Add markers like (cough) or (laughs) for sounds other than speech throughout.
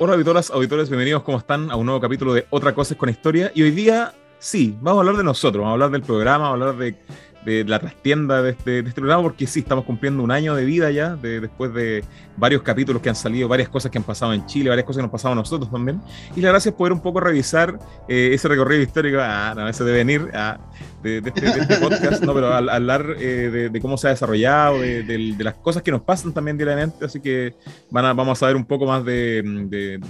Hola auditoras, auditores, bienvenidos, ¿cómo están? A un nuevo capítulo de Otra Cosa con Historia. Y hoy día, sí, vamos a hablar de nosotros, vamos a hablar del programa, vamos a hablar de la trastienda de este, de este, programa, porque sí, estamos cumpliendo un año de vida ya, de, después de varios capítulos que han salido, varias cosas que han pasado en Chile, varias cosas que nos han pasado a nosotros también. Y la gracia es poder un poco revisar eh, ese recorrido histórico, ah, no, ese de venir a, de, este, este, podcast, no, pero hablar eh, de, cómo se ha desarrollado, de, las cosas que nos pasan también diariamente, así que van a, vamos a ver un poco más de,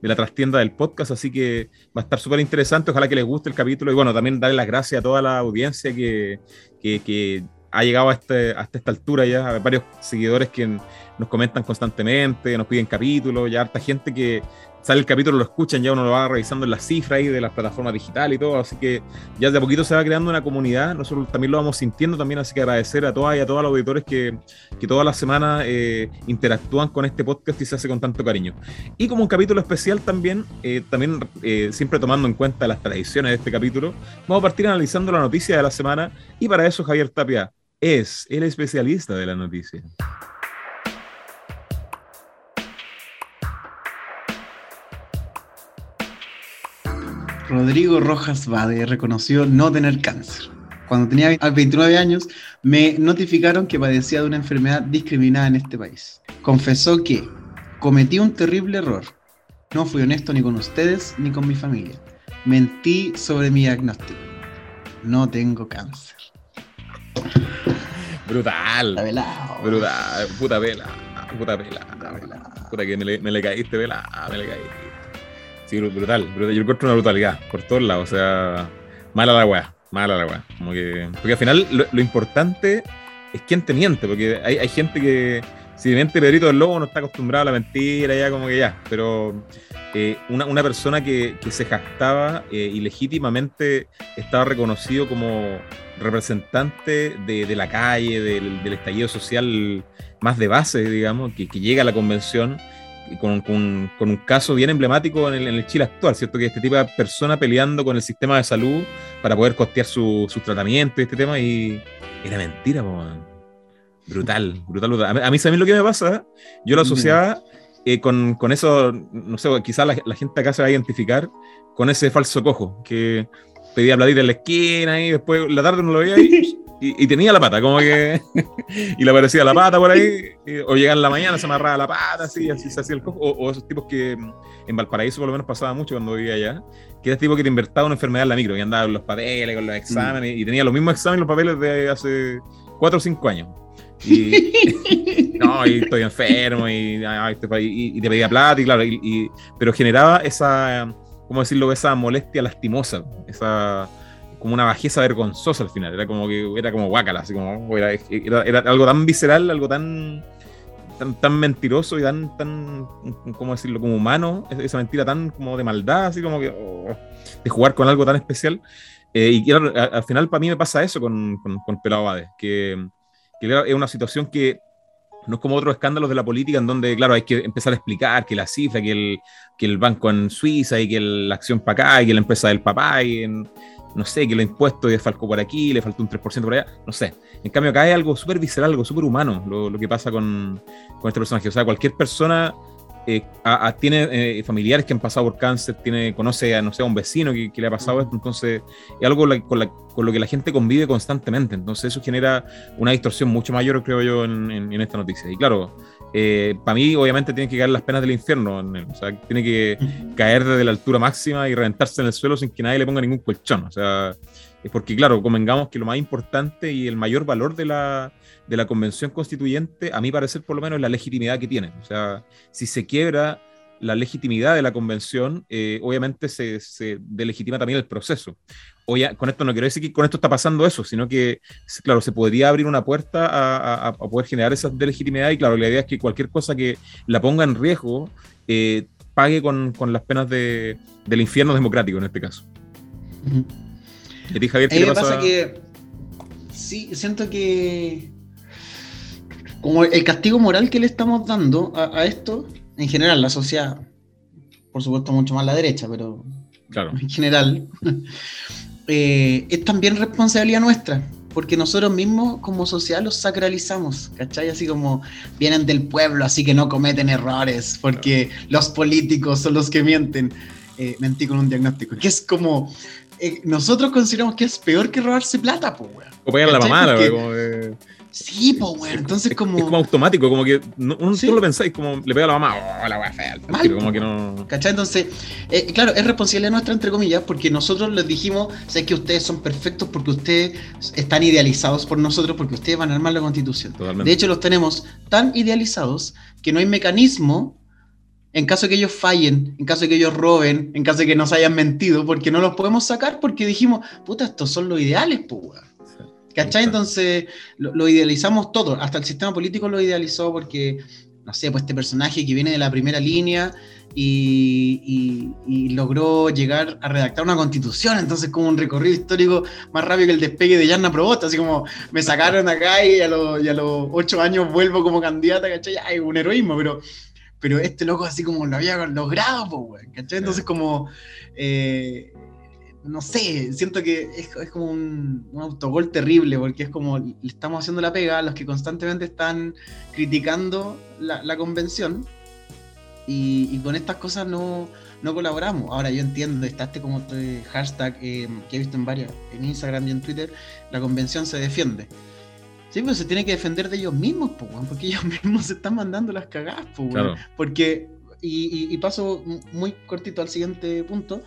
la trastienda del podcast, así que va a estar súper interesante, ojalá que les guste el capítulo y bueno, también darle las gracias a toda la audiencia que que, ha llegado a este, hasta esta altura ya, a varios seguidores que nos comentan constantemente, nos piden capítulos, ya harta gente que sale el capítulo, lo escuchan, ya uno lo va revisando en las cifras ahí de las plataformas digitales y todo, así que ya de a poquito se va creando una comunidad, nosotros también lo vamos sintiendo también, así que agradecer a todas y a todos los auditores que, que todas las semanas eh, interactúan con este podcast y se hace con tanto cariño. Y como un capítulo especial también, eh, también eh, siempre tomando en cuenta las tradiciones de este capítulo, vamos a partir analizando la noticia de la semana y para eso Javier Tapia es el especialista de la noticia. Rodrigo Rojas Bade reconoció no tener cáncer. Cuando tenía 29 años, me notificaron que padecía de una enfermedad discriminada en este país. Confesó que cometí un terrible error. No fui honesto ni con ustedes ni con mi familia. Mentí sobre mi diagnóstico. No tengo cáncer. Brutal. Brutal. Puta vela. Puta vela. Puta que me le, me le caíste, vela. Me le caíste. Sí, brutal, brutal. Yo encuentro una brutalidad por todos lados. O sea, mala la weá, mala la weá. Como que, porque al final lo, importante es quién te miente, porque hay, hay gente que, si miente Pedrito del Lobo, no está acostumbrado a la mentira, ya como que ya. Pero eh, una, una, persona que, se jactaba eh, y legítimamente estaba reconocido como representante de, de la calle, del, estallido social más de base, digamos, que llega a la convención con, con, con, un caso bien emblemático en el, en el, Chile actual, ¿cierto? Que este tipo de persona peleando con el sistema de salud para poder costear su, su tratamiento y este tema, y era mentira, brutal, brutal, brutal. A mí, ¿sabes lo que me pasa? Yo lo asociaba eh, con, con, eso, no sé, quizás la, la, gente acá se va a identificar con ese falso cojo, que pedía platita en la esquina y después la tarde no lo veía ahí (laughs) y, tenía la pata, como que. (laughs) y le aparecía la pata por ahí, o llegaba en la mañana, se amarraba la pata, así, así se hacía el cojo. O, esos tipos que en Valparaíso por lo menos pasaba mucho cuando vivía allá, que era tipo que te invertaba una enfermedad en la micro, y andaba con los papeles, con los exámenes, y tenía los mismos exámenes, los papeles de hace 4 o 5 años. Y, (laughs) no, y estoy enfermo, y, y, te pedía plata, y claro, y, pero generaba esa, ¿cómo decirlo? Esa molestia lastimosa, esa como una bajeza vergonzosa al final. Era como que era como guácala, así como era, era, algo tan visceral, algo tan, tan, tan mentiroso y tan, tan, ¿cómo decirlo? Como humano, esa mentira tan como de maldad, así como que oh, de jugar con algo tan especial. Eh, y al, final para mí me pasa eso con, con, con Pelado Bade, que, que es una situación que no es como otros escándalos de la política en donde, claro, hay que empezar a explicar que la cifra, que el, que el banco en Suiza y que la acción para acá y que la empresa del papá y en, no sé, que lo impuesto le falcó por aquí, le faltó un 3% por allá, no sé. En cambio, acá hay algo súper visceral, algo súper humano, lo, lo, que pasa con, con este personaje. O sea, cualquier persona eh, tiene eh, familiares que han pasado por cáncer, tiene, conoce a, no sé, a un vecino que, que le ha pasado esto, entonces es algo con, la, con, lo que la gente convive constantemente, entonces eso genera una distorsión mucho mayor, creo yo, en, en, en esta noticia. Y claro, eh, para mí obviamente tienen que caer las penas del infierno, o sea, tiene que caer desde la altura máxima y reventarse en el suelo sin que nadie le ponga ningún colchón, o sea, es porque claro, convengamos que lo más importante y el mayor valor de la, de la convención constituyente, a mi parecer por lo menos, es la legitimidad que tiene, o sea, si se quiebra la legitimidad de la convención, eh, obviamente se, se delegitima también el proceso. Oye, con esto no quiero decir que con esto está pasando eso, sino que, claro, se podría abrir una puerta a, a, poder generar esa delegitimidad y, claro, la idea es que cualquier cosa que la ponga en riesgo eh, pague con, con, las penas de, del infierno democrático en este caso. ¿Y a ti, Javier, qué pasa? que sí, siento que como el castigo moral que le estamos dando a, a esto en general, la sociedad, por supuesto, mucho más la derecha, pero claro. en general, eh, es también responsabilidad nuestra, porque nosotros mismos como sociedad los sacralizamos, ¿cachai? Así como vienen del pueblo, así que no cometen errores, porque los políticos son los que mienten. Eh, mentí con un diagnóstico, que es como, eh, nosotros consideramos que es peor que robarse plata, pues, weón. La mamá, como de... Sí, weón. Entonces, como. Es como automático, como que no, uno ¿Sí? lo pensáis, como le pega a la mamá, oh, la wea fea. Mal, como que no. ¿Cachai? Entonces, eh, claro, es responsabilidad nuestra, entre comillas, porque nosotros les dijimos, sé que ustedes son perfectos porque ustedes están idealizados por nosotros, porque ustedes van a armar la constitución. Totalmente. De hecho, los tenemos tan idealizados que no hay mecanismo en caso de que ellos fallen, en caso de que ellos roben, en caso de que nos hayan mentido, porque no los podemos sacar porque dijimos, puta, estos son los ideales, pues. ¿Cachai? Entonces lo, idealizamos todo, hasta el sistema político lo idealizó porque, no sé, pues este personaje que viene de la primera línea y, logró llegar a redactar una constitución, entonces como un recorrido histórico más rápido que el despegue de Yarna Probosta, así como me sacaron acá y a, los, ocho años vuelvo como candidata, ¿cachai? Hay un heroísmo, pero pero este loco así como lo había logrado, pues, ¿cachai? Entonces como, eh, no sé, siento que es, como un, autogol terrible, porque es como le estamos haciendo la pega a los que constantemente están criticando la, convención y, con estas cosas no, no, colaboramos. Ahora yo entiendo, está este como este hashtag eh, que he visto en varios, en Instagram y en Twitter, la convención se defiende. Sí, pero se tiene que defender de ellos mismos, porque ellos (laughs) mismos se están mandando las cagadas, porque, y, y paso muy cortito al siguiente punto,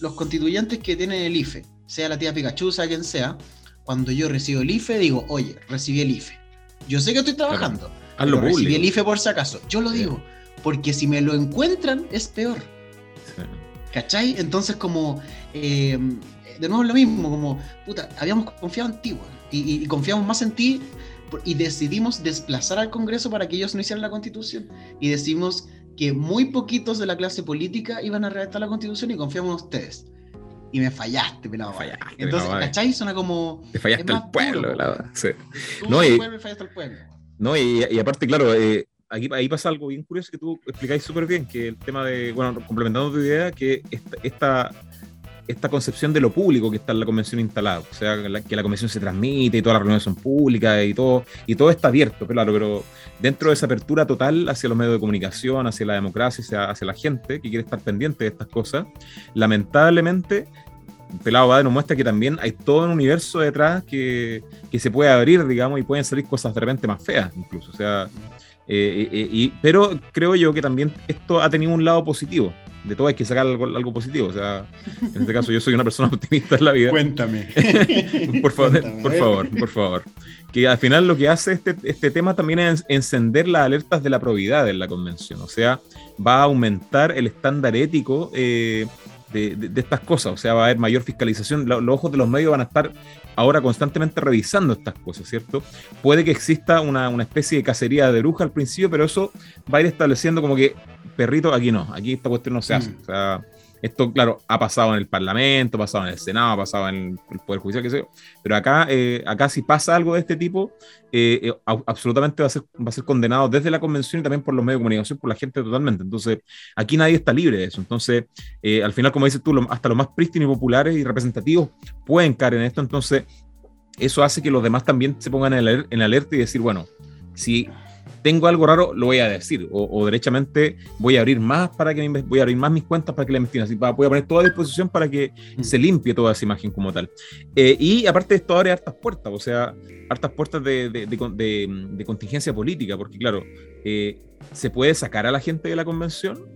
los constituyentes que tienen el IFE, sea la tía Pikachu, sea quien sea, cuando yo recibo el IFE, digo, oye, recibí el IFE. Yo sé que estoy trabajando, pero recibí el IFE por si acaso. Yo lo digo, porque si me lo encuentran es peor. ¿Cachai? Entonces como, em, de nuevo lo mismo, como, puta, habíamos confiado en ti, y, y, confiamos más en ti y decidimos desplazar al Congreso para que ellos no hicieran la constitución. Y decidimos que muy poquitos de la clase política iban a redactar la constitución y confiamos en ustedes. Y me fallaste, pelado. Fallaste, Entonces, ¿cachai? Suena como. Te fallaste al pueblo, la sí. No, y, me fallaste al pueblo. No, y, y aparte, claro, eh, aquí, ahí pasa algo bien curioso que tú explicáis súper bien, que el tema de, bueno, complementando tu idea, que esta, esta esta concepción de lo público que está en la convención instalada, o sea, que la, convención se transmite y todas las reuniones son públicas y todo, y todo está abierto, claro, pero dentro de esa apertura total hacia los medios de comunicación, hacia la democracia, hacia, hacia la gente que quiere estar pendiente de estas cosas, lamentablemente Pelado Bade nos muestra que también hay todo un universo detrás que, que, se puede abrir, digamos, y pueden salir cosas de repente más feas, incluso. O sea, eh, eh, y, pero creo yo que también esto ha tenido un lado positivo de todo hay que sacar algo, positivo. O sea, en este caso yo soy una persona (laughs) optimista en la vida. Cuéntame. (laughs) por favor, por favor, por favor. Que al final lo que hace este, este tema también es encender las alertas de la probidad en la convención. O sea, va a aumentar el estándar ético eh, de, estas cosas. O sea, va a haber mayor fiscalización. Los, ojos de los medios van a estar ahora constantemente revisando estas cosas, ¿cierto? Puede que exista una, una especie de cacería de bruja al principio, pero eso va a ir estableciendo como que perrito, aquí no, aquí esta cuestión no se hace. Mm. O sea, esto, claro, ha pasado en el Parlamento, ha pasado en el Senado, ha pasado en el Poder Judicial, qué sé yo. Pero acá, eh, acá si pasa algo de este tipo, eh, eh, absolutamente va a, ser, va a ser condenado desde la convención y también por los medios de comunicación, por la gente totalmente. Entonces, aquí nadie está libre de eso. Entonces, al final, como dices tú, hasta los más prístinos y populares y representativos pueden caer en esto. Entonces, eso hace que los demás también se pongan en, en alerta y decir, bueno, si tengo algo raro, lo voy a decir. O, derechamente voy a abrir más para que voy a abrir más mis cuentas para que la investiguen. Así voy a poner toda a disposición para que mm. se limpie toda esa imagen como tal. Eh, y aparte de esto abre hartas puertas, o sea, hartas puertas de, de, contingencia política, porque claro, eh, se puede sacar a la gente de la convención.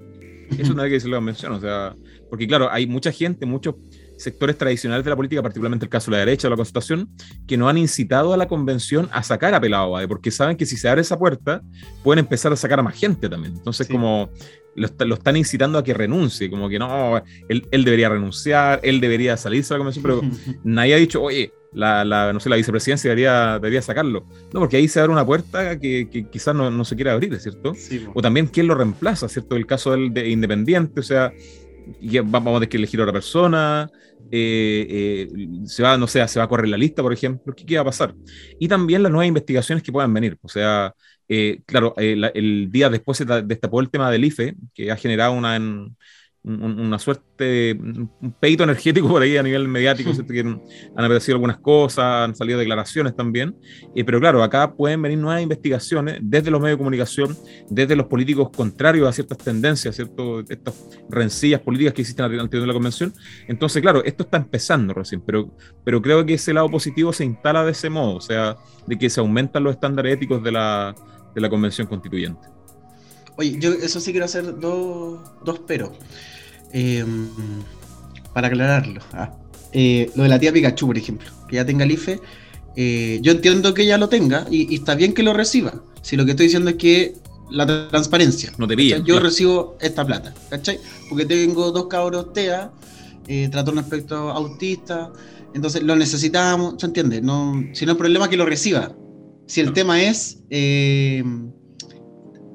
Eso no hay que decirlo la convención, o sea, porque claro, hay mucha gente, muchos sectores tradicionales de la política, particularmente el caso de la derecha o la constitución, que no han incitado a la convención a sacar a Pelado Bade, porque saben que si se abre esa puerta, pueden empezar a sacar a más gente también. Entonces, como lo, están incitando a que renuncie, como que no, él, debería renunciar, él debería salirse de la convención, pero (laughs) nadie ha dicho, oye, la, no sé, la vicepresidencia debería, debería sacarlo. No, porque ahí se abre una puerta que, quizás no, se quiere abrir, ¿cierto? o también quién lo reemplaza, ¿cierto? El caso del de Independiente, o sea, vamos a tener que elegir a otra persona, eh, eh, se va, no sé, se va a correr la lista, por ejemplo, ¿qué, va a pasar? Y también las nuevas investigaciones que puedan venir. O sea, eh, claro, el día después se destapó el tema del IFE, que ha generado una, una suerte, un peito energético por ahí a nivel mediático, (laughs) que han aparecido algunas cosas, han salido declaraciones también, eh, pero claro, acá pueden venir nuevas investigaciones desde los medios de comunicación, desde los políticos contrarios a ciertas tendencias, ¿cierto? estas rencillas políticas que existen antes de la convención. Entonces, claro, esto está empezando recién, pero, pero creo que ese lado positivo se instala de ese modo, o sea, de que se aumentan los estándares éticos de la, de la convención constituyente. Oye, yo eso sí quiero hacer dos, dos pero. Em, para aclararlo. Ah, eh, lo de la tía Pikachu, por ejemplo, que ya tenga el IFE. Eh, yo entiendo que ella lo tenga y, está bien que lo reciba. Si lo que estoy diciendo es que la transparencia. No te pilla, Yo recibo esta plata, ¿cachai? Porque tengo dos cabros TEA, eh, un aspecto autista, entonces lo necesitamos, ¿se entiende? No, si no hay problema que lo reciba. Si el tema es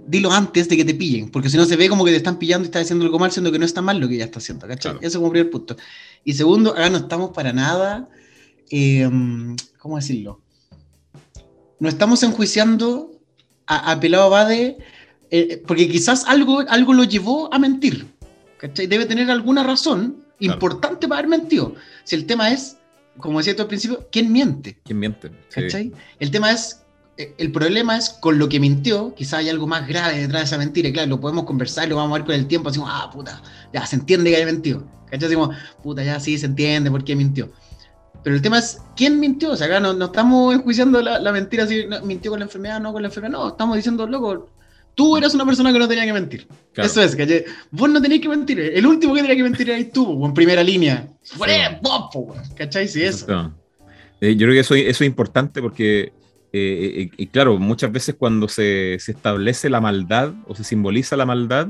dilo antes de que te pillen, porque si no se ve como que te están pillando y estás haciendo algo mal, siendo que no está mal lo que ya está haciendo, ¿cachai? Eso como primer punto. Y segundo, ahora no estamos para nada, eh, ¿cómo decirlo? No estamos enjuiciando a, a Pelado Bade, eh, porque quizás algo, algo lo llevó a mentir, ¿cachai? Debe tener alguna razón importante para haber mentido. Si el tema es, como decía tú al principio, ¿quién miente? ¿Quién miente? ¿Cachai? El tema es el problema es con lo que mintió, quizá hay algo más grave detrás de esa mentira, y claro, lo podemos conversar, lo vamos a ver con el tiempo, así como, ah, puta, ya se entiende que haya mentido. ¿Cachai? Decimos, puta, ya sí se entiende por qué mintió. Pero el tema es, ¿quién mintió? O sea, acá no, no estamos enjuiciando la, la mentira, si mintió con la enfermedad, no con la enfermedad, no, estamos diciendo, loco, tú eras una persona que no tenía que mentir. Eso es, ¿cachai? Vos no tenías que mentir, el último que tenía que mentir era tú, en primera línea. Fuera, vos, ¿cachai? Sí, eso. Eh, yo creo que eso, eso es importante porque eh, eh, y claro, muchas veces cuando se, se, establece la maldad o se simboliza la maldad,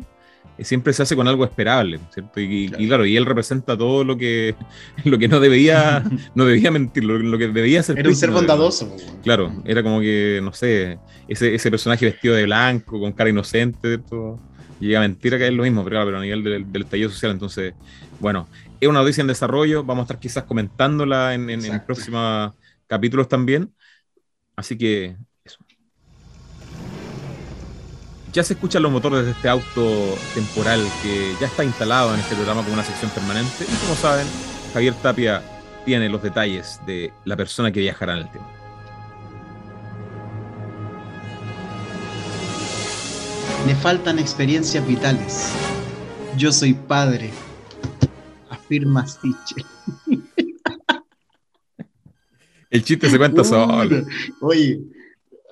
eh, siempre se hace con algo esperable, ¿cierto? Y, claro. y, él representa todo lo que, (laughs) lo que no debía, (laughs) no debía mentir, lo, que debía ser. Era un ser bondadoso. Claro, era como que, no sé, ese, ese personaje vestido de blanco, con cara inocente, todo, llega a mentir a que es lo mismo, pero, a nivel del, del, estallido social, entonces, bueno, es una noticia en desarrollo, vamos a estar quizás comentándola en, en, en próximos capítulos también. Así que eso. Ya se escuchan los motores de este auto temporal que ya está instalado en este programa como una sección permanente. Y como saben, Javier Tapia tiene los detalles de la persona que viajará en el tiempo. Me faltan experiencias vitales. Yo soy padre, afirma Stitch. (laughs) El chiste se cuenta solo. Oye,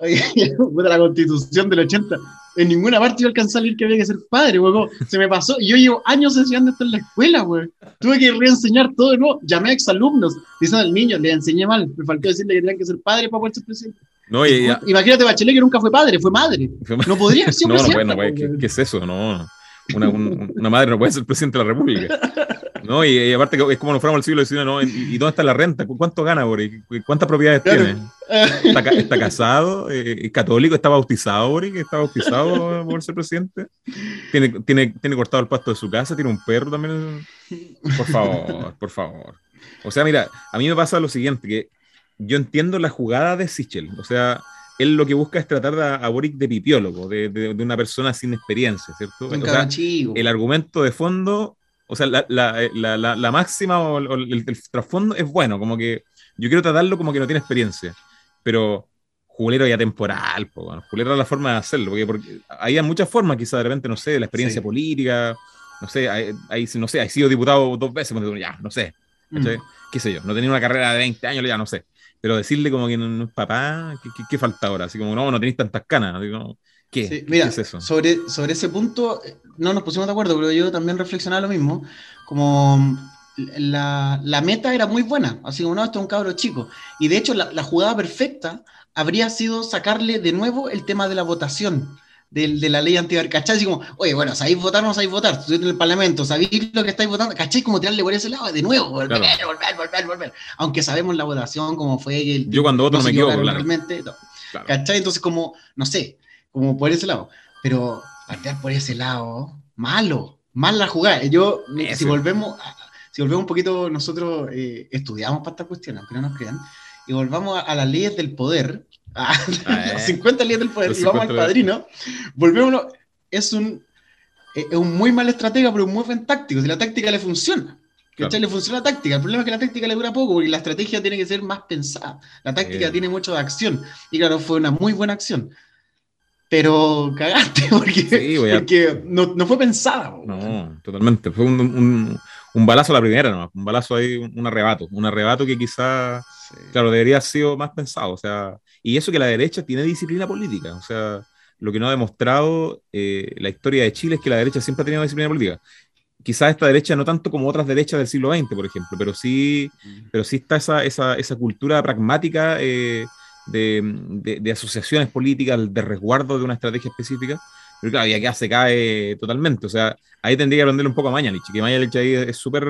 oye (laughs) la constitución del 80. En ninguna parte yo alcancé a salir que había que ser padre, weón. Se me pasó. Y yo llevo años enseñando esto en la escuela, weón. Tuve que reenseñar todo de nuevo. Llamé a exalumnos. Dicen al niño, le enseñé mal. Me faltó decirle que tenían que ser padre para poder ser presidente. No, y, Imagínate, Bachelet que nunca fue padre, fue madre. No podría (laughs) ser No, no, no, ¿qué, ¿qué, es eso? No. Una, una, madre no puede ser presidente de la República. (laughs) ¿no? Y, aparte es como nos fuéramos al siglo XIX, ¿no? ¿Y, dónde está la renta? ¿Cuánto gana, Boris? ¿Cuántas propiedades tiene? ¿Está, casado? ¿Es católico? ¿Está bautizado, Boris? ¿Está bautizado por ser presidente? ¿Tiene, tiene, ¿Tiene cortado el pasto de su casa? ¿Tiene un perro también? Por favor, por favor. O sea, mira, a mí me pasa lo siguiente, que yo entiendo la jugada de Sichel, o sea, él lo que busca es tratar a, Boric de pipiólogo, de, de, una persona sin experiencia, ¿cierto? O sea, el argumento de fondo o sea, la, la, la, la máxima o, el, trasfondo es bueno, como que yo quiero tratarlo como que no tiene experiencia, pero Julero ya temporal, pues, bueno, Julero era la forma de hacerlo, porque, porque había muchas formas, quizás de repente, no sé, de la experiencia política, no sé, hay, no sé, ha sido diputado dos veces, ya, no sé, mm. qué sé yo, no tenía una carrera de 20 años, ya no sé, pero decirle como que papá, ¿qué, qué, falta ahora? Así como, no, no tenéis tantas canas, digo, ¿Qué? mira, es eso? Sobre, sobre ese punto, no nos pusimos de acuerdo, pero yo también reflexionaba lo mismo. Como la, la meta era muy buena, así como no, esto es un cabro chico. Y de hecho, la, la, jugada perfecta habría sido sacarle de nuevo el tema de la votación. De, de la ley anti ¿cachai? Así como, oye, bueno, sabéis votar, no sabéis votar, estoy en el Parlamento, sabéis lo que estáis votando, ¿cachai? Como tirarle por ese lado, de nuevo, volver, volver, volver, volver. Aunque sabemos la votación, como fue el. Yo cuando voto no, me equivoco, Realmente, ¿cachai? Entonces, como, no sé, como por ese lado. Pero patear por ese lado, malo, mal la jugada. Yo, si volvemos, si volvemos un poquito, nosotros eh, estudiamos para esta cuestión, aunque no nos crean, y volvamos a, las leyes del poder, (laughs) a 50 leyes del poder, y vamos al padrino, volvemos, es un es un muy mal estratega, pero un muy buen táctico. Si la táctica le funciona. ¿Cachai? Le funciona la táctica. El problema es que la táctica le dura poco, porque la estrategia tiene que ser más pensada. La táctica tiene mucho de acción. Y claro, fue una muy buena acción. Pero cagaste, (laughs) porque, no, no, fue pensada. No, totalmente. Fue un, un, balazo a la primera. Un balazo ahí, un, arrebato. Un arrebato que quizá, claro, debería haber sido más pensado. O sea, y eso que la derecha tiene disciplina política. O sea, lo que no ha demostrado eh, la historia de Chile es que la derecha siempre ha tenido disciplina política quizás esta derecha no tanto como otras derechas del siglo XX, por ejemplo, pero sí, pero sí está esa, esa, esa cultura pragmática eh, de, de, asociaciones políticas, de resguardo de una estrategia específica. Pero claro, ya que se cae totalmente. O sea, ahí tendría que aprenderle un poco a Mañalich, que Mañalich ahí es súper.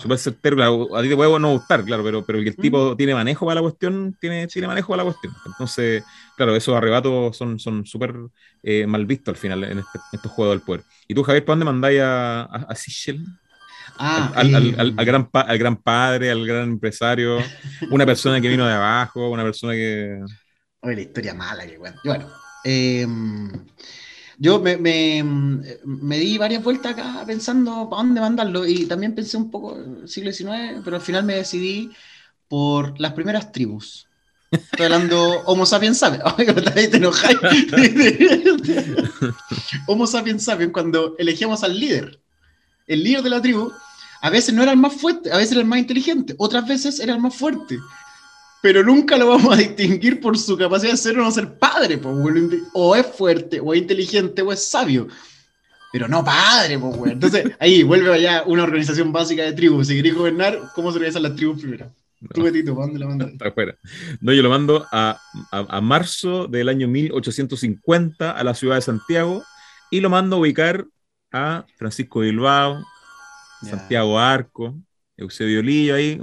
Súper certero. a ti te puede no gustar, claro, pero, pero el tipo tiene manejo para la cuestión, tiene, tiene manejo para la cuestión. Entonces, claro, esos arrebatos son súper son eh, mal vistos al final en, este, estos juegos del poder. ¿Y tú, Javier, para dónde mandáis a, a, Sichel? Ah, al, al, al, gran al gran padre, al gran empresario, una persona que vino de abajo, una persona que. Oye, la historia mala que bueno. Bueno, em, yo me, me, me, di varias vueltas acá pensando para dónde mandarlo y también pensé un poco siglo XIX, pero al final me decidí por las primeras tribus. Estoy hablando Homo sapiens sapiens. (laughs) te enojáis. (laughs) Homo sapiens sapiens, cuando elegíamos al líder, el líder de la tribu, a veces no era el más fuerte, a veces era el más inteligente, otras veces era el más fuerte. Pero nunca lo vamos a distinguir por su capacidad de ser o no ser padre, o es fuerte, o es inteligente, o es sabio. Pero no padre, pues, Entonces, (laughs) ahí vuelve allá una organización básica de tribus. Si queréis gobernar, ¿cómo se organizan las tribus primero? Tú, Betito, dónde lo mandas? Está afuera. No, yo lo mando a, a, marzo del año 1850 a la ciudad de Santiago y lo mando a ubicar a Francisco Bilbao, Santiago Arco, Eusebio Lillo ahí,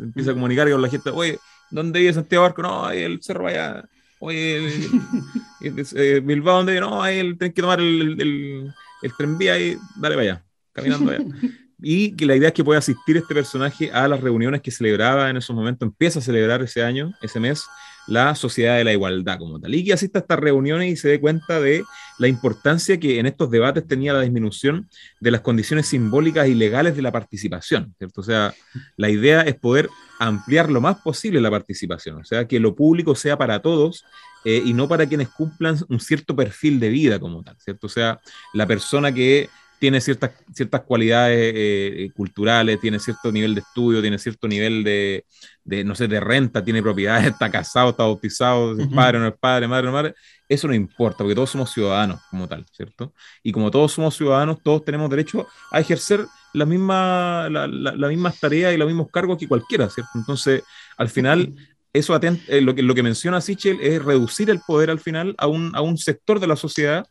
empieza a comunicar con la gente, oye, ¿dónde vive Santiago Arco? No, ahí el cerro allá. Oye, (laughs) eh, Bilbao, ¿dónde vive? No, ahí el, tenés que tomar el, el, el, tren vía ahí, dale para allá, caminando allá. (laughs) y que la idea es que pueda asistir este personaje a las reuniones que celebraba en esos momentos, empieza a celebrar ese año, ese mes, la Sociedad de la Igualdad como tal, y que asista a estas reuniones y se dé cuenta de la importancia que en estos debates tenía la disminución de las condiciones simbólicas y legales de la participación, ¿cierto? O sea, la idea es poder ampliar lo más posible la participación, o sea, que lo público sea para todos eh, y no para quienes cumplan un cierto perfil de vida como tal, ¿cierto? O sea, la persona que tiene ciertas, ciertas cualidades eh, eh, culturales, tiene cierto nivel de estudio, tiene cierto nivel de, de, no sé, de renta, tiene propiedades, (laughs) está casado, está bautizado, es padre o no es padre, madre o no madre, eso no importa, porque todos somos ciudadanos como tal, ¿cierto? Y como todos somos ciudadanos, todos tenemos derecho a ejercer la misma, la, la, mismas tareas y los mismos cargos que cualquiera, ¿cierto? Entonces, al final, eso eh, lo, que, lo que menciona Sichel es reducir el poder al final a un, a un sector de la sociedad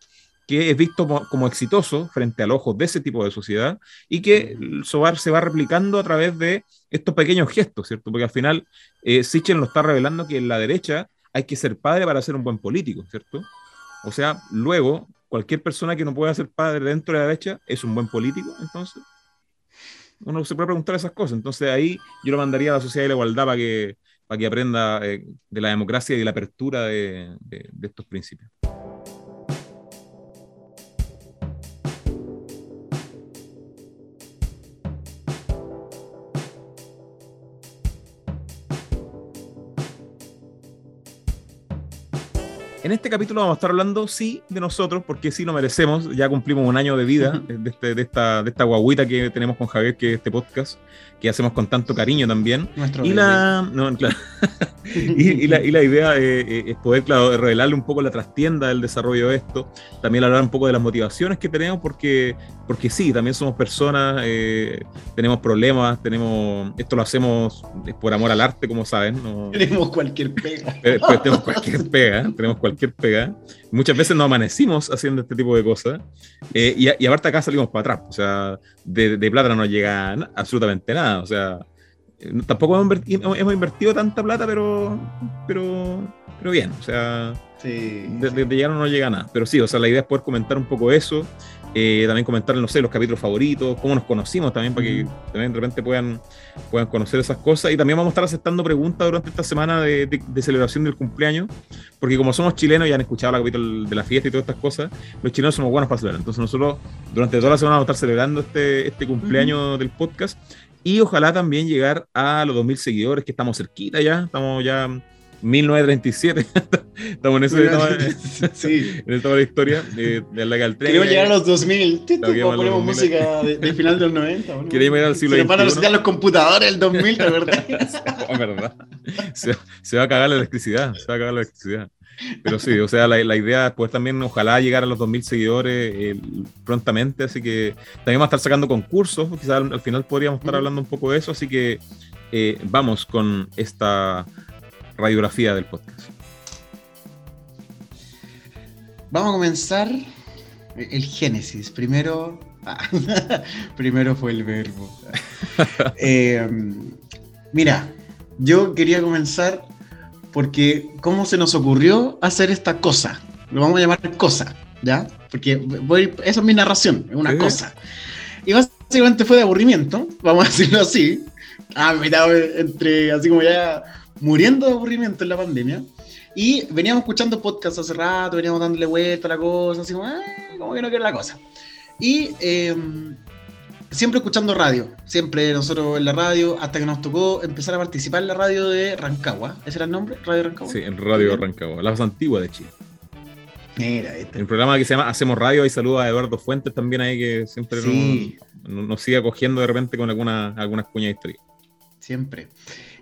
que es visto como, exitoso frente al ojo de ese tipo de sociedad y que Sobar se va replicando a través de estos pequeños gestos, ¿cierto? Porque al final eh, Sichel nos está revelando que en la derecha hay que ser padre para ser un buen político, ¿cierto? O sea, luego, cualquier persona que no pueda ser padre dentro de la derecha es un buen político, entonces. Uno se puede preguntar esas cosas. Entonces ahí yo lo mandaría a la sociedad de la igualdad para que, para que aprenda eh, de la democracia y de la apertura de estos principios. En este capítulo vamos a estar hablando, sí, de nosotros, porque sí lo merecemos. Ya cumplimos un año de vida de, este, de, esta, de esta guaguita que tenemos con Javier, que es este podcast, que hacemos con tanto cariño también. y, la, (laughs) y, la, y, la, idea eh, eh, es poder, claro, revelarle un poco la trastienda del desarrollo de esto. También hablar un poco de las motivaciones que tenemos, porque, porque sí, también somos personas, eh, tenemos problemas, tenemos. Esto lo hacemos por amor al arte, como saben. Tenemos cualquier pega. tenemos cualquier pega, tenemos cualquier cualquier pega. Muchas veces nos amanecimos haciendo este tipo de cosas. Eh, y, y, aparte acá salimos para atrás. O sea, de, de plata no llega absolutamente nada. O sea, eh, tampoco hemos invertido, hemos invertido, tanta plata, pero, pero, pero bien. O sea, sí, de, de, no nos llega nada. Pero sí, o sea, la idea es poder comentar un poco eso. Eh, también comentar, no sé, los capítulos favoritos, cómo nos conocimos también, para que también de repente puedan, puedan conocer esas cosas. Y también vamos a estar aceptando preguntas durante esta semana de, de, celebración del cumpleaños, porque como somos chilenos y han escuchado el capítulo de la fiesta y todas estas cosas, los chilenos somos buenos para celebrar. Entonces nosotros durante toda la semana vamos a estar celebrando este, este cumpleaños del podcast y ojalá también llegar a los 2.000 seguidores, que estamos cerquita ya, estamos ya 1937. (laughs) estamos en eso. (laughs) sí. en esta la historia de, de la que Queremos llegar a los 2000. Ponemos música de, final del 90. ¿no? Queremos llegar al siglo Se van a necesitar los computadores el 2000, ¿verdad? oh, verdad. Se, se, va a cagar la electricidad. Se va a cagar la electricidad. Pero sí, o sea, la, la idea es poder también, ojalá llegar a los 2.000 seguidores eh, prontamente, así que también vamos a estar sacando concursos, quizás al, final podríamos estar hablando un poco de eso, así que eh, vamos con esta radiografía del podcast. Vamos a comenzar el génesis. Primero, (laughs) primero fue el verbo. (laughs) Eh, mira, yo quería comenzar porque cómo se nos ocurrió hacer esta cosa. Lo vamos a llamar cosa, ¿ya? Porque voy, esa es mi narración, es una cosa. Y básicamente fue de aburrimiento, vamos a decirlo así. Ah, mira, entre así como ya muriendo de aburrimiento en la pandemia. Y veníamos escuchando podcasts hace rato, veníamos dándole vuelta a la cosa, así como, eh, como que no quiero la cosa. Y em, siempre escuchando radio, siempre nosotros en la radio, hasta que nos tocó empezar a participar en la radio de Rancagua. ¿Ese era el nombre? ¿Radio Rancagua? Sí, en Radio Rancagua, la más antigua de Chile. Mira, este. El programa que se llama Hacemos Radio, y saluda a Eduardo Fuentes también ahí, que siempre nos, nos, sigue acogiendo de repente con alguna, algunas cuñas de historia. Siempre.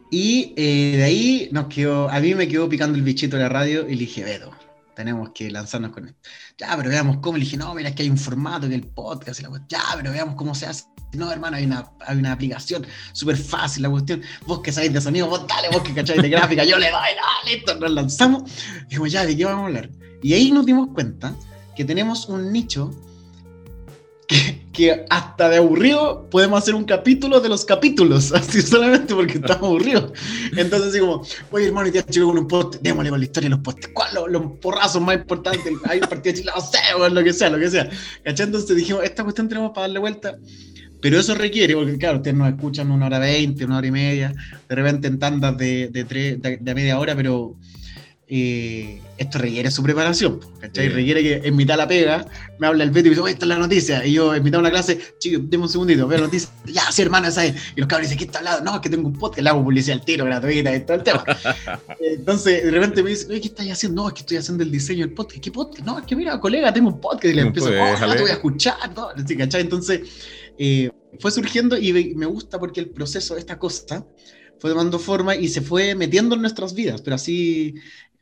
Y eh, de ahí nos quedó, a mí me quedó picando el bichito de la radio y le dije, Beto, tenemos que lanzarnos con esto. Ya, pero veamos cómo. Le dije, no, mira, es que hay un formato que el podcast y la. Ya, pero veamos cómo se hace. No, hermano, hay una, hay una aplicación súper fácil la cuestión. Vos que sabéis de sonido, vos dale, vos que cacháis de gráfica, yo le doy, dale, listo, nos lanzamos. Dijimos, ya, ¿de qué vamos a hablar? Y ahí nos dimos cuenta que tenemos un nicho que, hasta de aburrido podemos hacer un capítulo de los capítulos, (laughs) así solamente porque estamos aburridos. Entonces, así como, oye, hermano, ya chico con un post, démosle con la historia de los postes. ¿Cuál los, los porrazos más importantes? Hay partido de Chile, o lo que sea, lo que sea. Entonces dijimos, esta cuestión tenemos para darle vuelta. Pero eso requiere, porque claro, ustedes nos escuchan una hora veinte, una hora y media, de repente en tandas de, de, tres, de media hora, pero eh, esto requiere su preparación, ¿cachai? Requiere que en mitad de la pega me habla el Beto y me dice, esta es la noticia. Y yo en mitad de una clase, chicos, déme un segundito, veo la noticia. (laughs) Ya, sí, hermano, esa es. Y los cabros dicen, ¿qué está hablando? No, es que tengo un podcast, le hago publicidad al tiro, gratuita y todo el tema. (laughs) Entonces, de repente me dice, oye, ¿qué estás haciendo? No, es que estoy haciendo el diseño del podcast. ¿Qué podcast? No, es que mira, colega, tengo un podcast. Y le empiezo, oh, te voy a escuchar. ¿cachai? Entonces, eh, fue surgiendo y me gusta porque el proceso de esta cosa fue tomando forma y se fue metiendo en nuestras vidas, pero así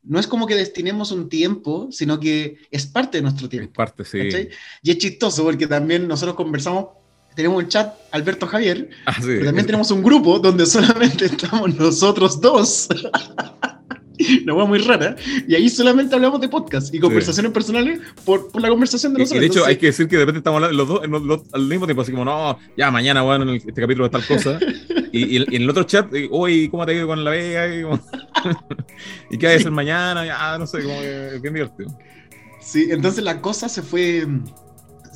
no es como que destinemos un tiempo, sino que es parte de nuestro tiempo. Es parte, sí. Y es chistoso porque también nosotros conversamos, tenemos un chat Alberto Javier, ah, pero también tenemos un grupo donde solamente (laughs) estamos nosotros dos. (laughs) Una hueá muy rara. Y ahí solamente hablamos de podcast y conversaciones personales por, por, la conversación de nosotros. Y de hecho, hay que decir que de repente estamos hablando los dos al mismo tiempo, así como, no, ya mañana, bueno, en este capítulo de tal cosa. y, en el otro chat, hoy, ¿cómo te ha ido con la Vega? ¿Y, (laughs) qué hay a hacer mañana? Ya, no sé, como que bien divertido. Sí, entonces la cosa se fue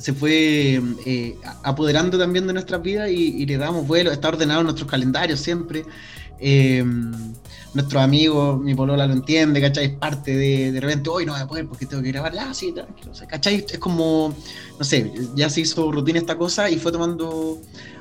se fue eh, apoderando también de nuestras vidas y, le damos vuelo, está ordenado en nuestros calendarios siempre. Eh, nuestros amigos, mi polola lo entiende, ¿cachai? Es parte de, de repente, hoy no voy a poder porque tengo que grabar, ya, sí, tranquilo, ¿cachai? Es como, no sé, ya se hizo rutina esta cosa y fue tomando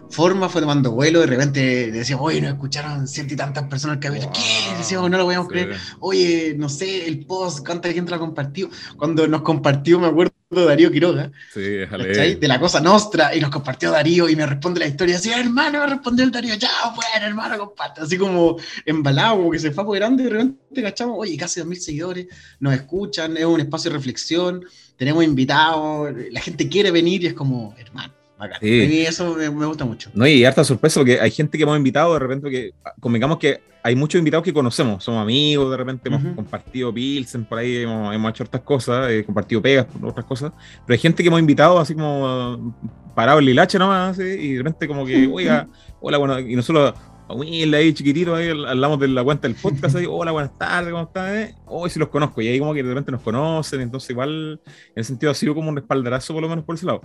forma, fue tomando vuelo, de repente decía, oye, nos escucharon ciento y tantas personas que había, ¿qué? Decíamos, no lo podíamos creer, oye, no sé, el post, cuánta gente lo ha compartido. Cuando nos compartió, me acuerdo, Darío Quiroga, sí, de la cosa nostra, y nos compartió Darío y me responde la historia así, hermano, me respondió el Darío, ya, bueno, hermano, comparte, así como embalado, como que se fue grande y de repente cachamos, oye, casi dos mil seguidores, nos escuchan, es un espacio de reflexión, tenemos invitados, la gente quiere venir y es como, hermano y eso me, gusta mucho. No, y harta sorpresa porque hay gente que hemos invitado de repente que, convengamos que hay muchos invitados que conocemos, somos amigos, de repente hemos compartido Pilsen por ahí, hemos, hecho otras cosas, eh, compartido pegas, otras cosas, pero hay gente que hemos invitado así como parado el lilache nomás, y de repente como que, (laughs) oiga, hola, bueno, y nosotros ahí, chiquitito, ahí hablamos de la cuenta del podcast, ahí, hola, buenas tardes, ¿cómo estás? Hoy sí los conozco, y ahí como que de repente nos conocen, entonces igual, en ese sentido ha sido como un respaldarazo por lo menos por ese lado.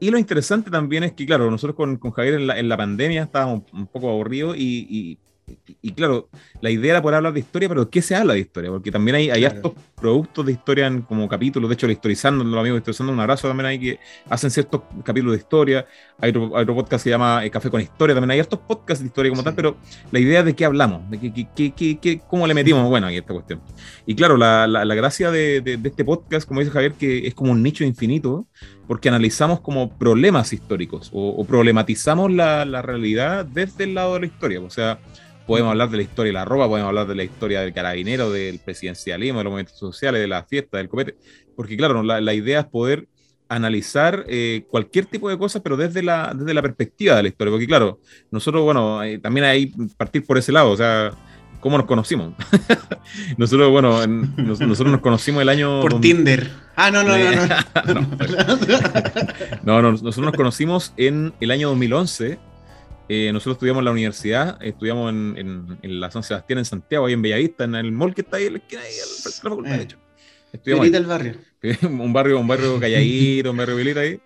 Y lo interesante también es que, claro, nosotros con, con Javier en la, en la, pandemia estábamos un poco aburridos y, y y, claro, la idea era poder hablar de historia, pero ¿qué se habla de historia? Porque también hay, hay hartos productos de historia en, como capítulos, de hecho, la historizando, los amigos historizando, un abrazo también hay que hacen ciertos capítulos de historia. Hay otro, podcast que se llama eh, Café con Historia, también hay hartos podcasts de historia como tal, pero la idea de qué hablamos, de qué, qué, qué, cómo le metimos, bueno, aquí esta cuestión. Y claro, la, la, la gracia de, de, de, este podcast, como dice Javier, que es como un nicho infinito, porque analizamos como problemas históricos o, o problematizamos la, la realidad desde el lado de la historia. O sea, Podemos hablar de la historia de la ropa, podemos hablar de la historia del carabinero, del presidencialismo, de los movimientos sociales, de la fiesta, del copete. Porque, claro, la, la idea es poder analizar eh, cualquier tipo de cosas, pero desde la, desde la perspectiva de la historia. Porque, claro, nosotros, bueno, eh, también hay partir por ese lado, o sea, ¿cómo nos conocimos? (laughs) nosotros, bueno, en, nos, nosotros nos conocimos el año. Por Tinder. Ah, no, no, no. no, (laughs) (laughs) no, no, nosotros nos conocimos en el año 2011 eh, nosotros estudiamos en la universidad, estudiamos en, en, en, la San Sebastián, en Santiago, ahí en Bellavista, en el mall que está ahí en la esquina, ahí de la facultad, de hecho. Estudiamos del barrio. (laughs) un barrio, un barrio calladito, un barrio vilita ahí.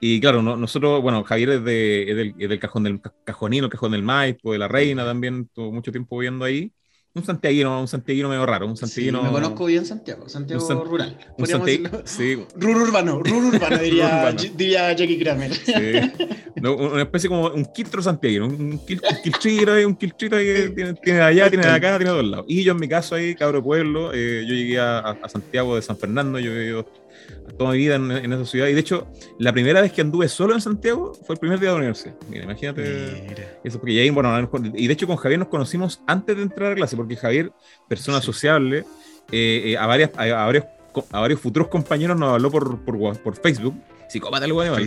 Y claro, no, nosotros, bueno, Javier es, de, es, del, es del cajón del cajonino, el cajón del Maipo, de la Reina también, tuvo mucho tiempo viviendo ahí un santiaguino, un santiaguino medio raro, un santiaguino... Sí, me conozco bien Santiago, Santiago san... rural. Un Santiago, sí. (laughs) Rur urbano, rur urbano (laughs) diría, urbano. diría Jackie Kramer. Sí. No, una especie como un quiltro santiaguino, un, quil, un quiltrito ahí, un quiltrito ahí, tiene, tiene allá, tiene de acá, tiene de todos lados. Y yo en mi caso ahí, cabro pueblo, eh, yo llegué a, a, Santiago de San Fernando, yo he vivido toda mi vida en, en, esa ciudad. Y de hecho, la primera vez que anduve solo en Santiago fue el primer día de la universidad. Mira, imagínate Mira. eso, porque ya, bueno, y de hecho con Javier nos conocimos antes de entrar a clase, porque Javier, persona sí. sociable, eh, eh, a, varias, a, a, varios, a varios futuros compañeros nos habló por, por, por Facebook psicópata el weón.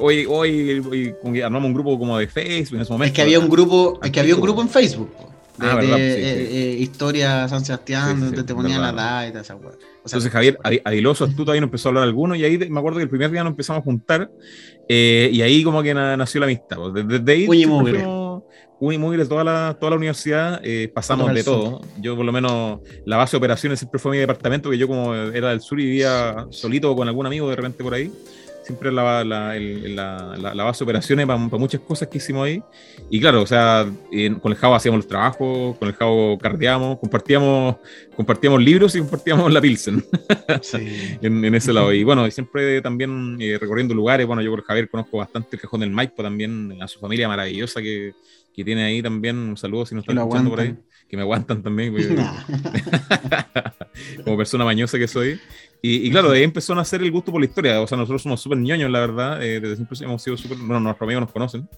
Hoy, hoy, hoy, armamos un grupo como de Facebook en ese momento. Es que había un grupo, es que había un grupo en Facebook. De, ah, verdad, de, sí, eh, sí. Eh, historia San Sebastián, sí, donde te ponían la edad y toda esa. O sea, Entonces Javier, adiloso, astuto, ahí nos empezó a hablar algunos y ahí me acuerdo que el primer día nos empezamos a juntar eh, y ahí como que nació la amistad. Desde, desde ahí... Uy, mugre. Uy, mugre, toda la, toda la universidad eh, pasamos de todo. Yo por lo menos la base de operaciones siempre fue mi departamento, que yo como era del sur y vivía solito con algún amigo de repente por ahí siempre la, la, el, la, la, base de operaciones para, para, muchas cosas que hicimos ahí. Y claro, o sea, en, con el Java hacíamos los trabajos, con el Java cardeamos, compartíamos, compartíamos libros y compartíamos la Pilsen (laughs) sí. en, en, ese lado. Y (laughs) bueno, siempre también eh, recorriendo lugares, bueno, yo por Javier conozco bastante el Cajón del Maipo también, a su familia maravillosa que, que tiene ahí también. Un saludo si nos están escuchando por ahí. Que me aguantan también. (laughs) como persona mañosa que soy. Y, y, claro, de ahí empezó a nacer el gusto por la historia. O sea, nosotros somos súper ñoños, la verdad. Eh, desde siempre hemos sido súper. Bueno, nuestros amigos nos conocen.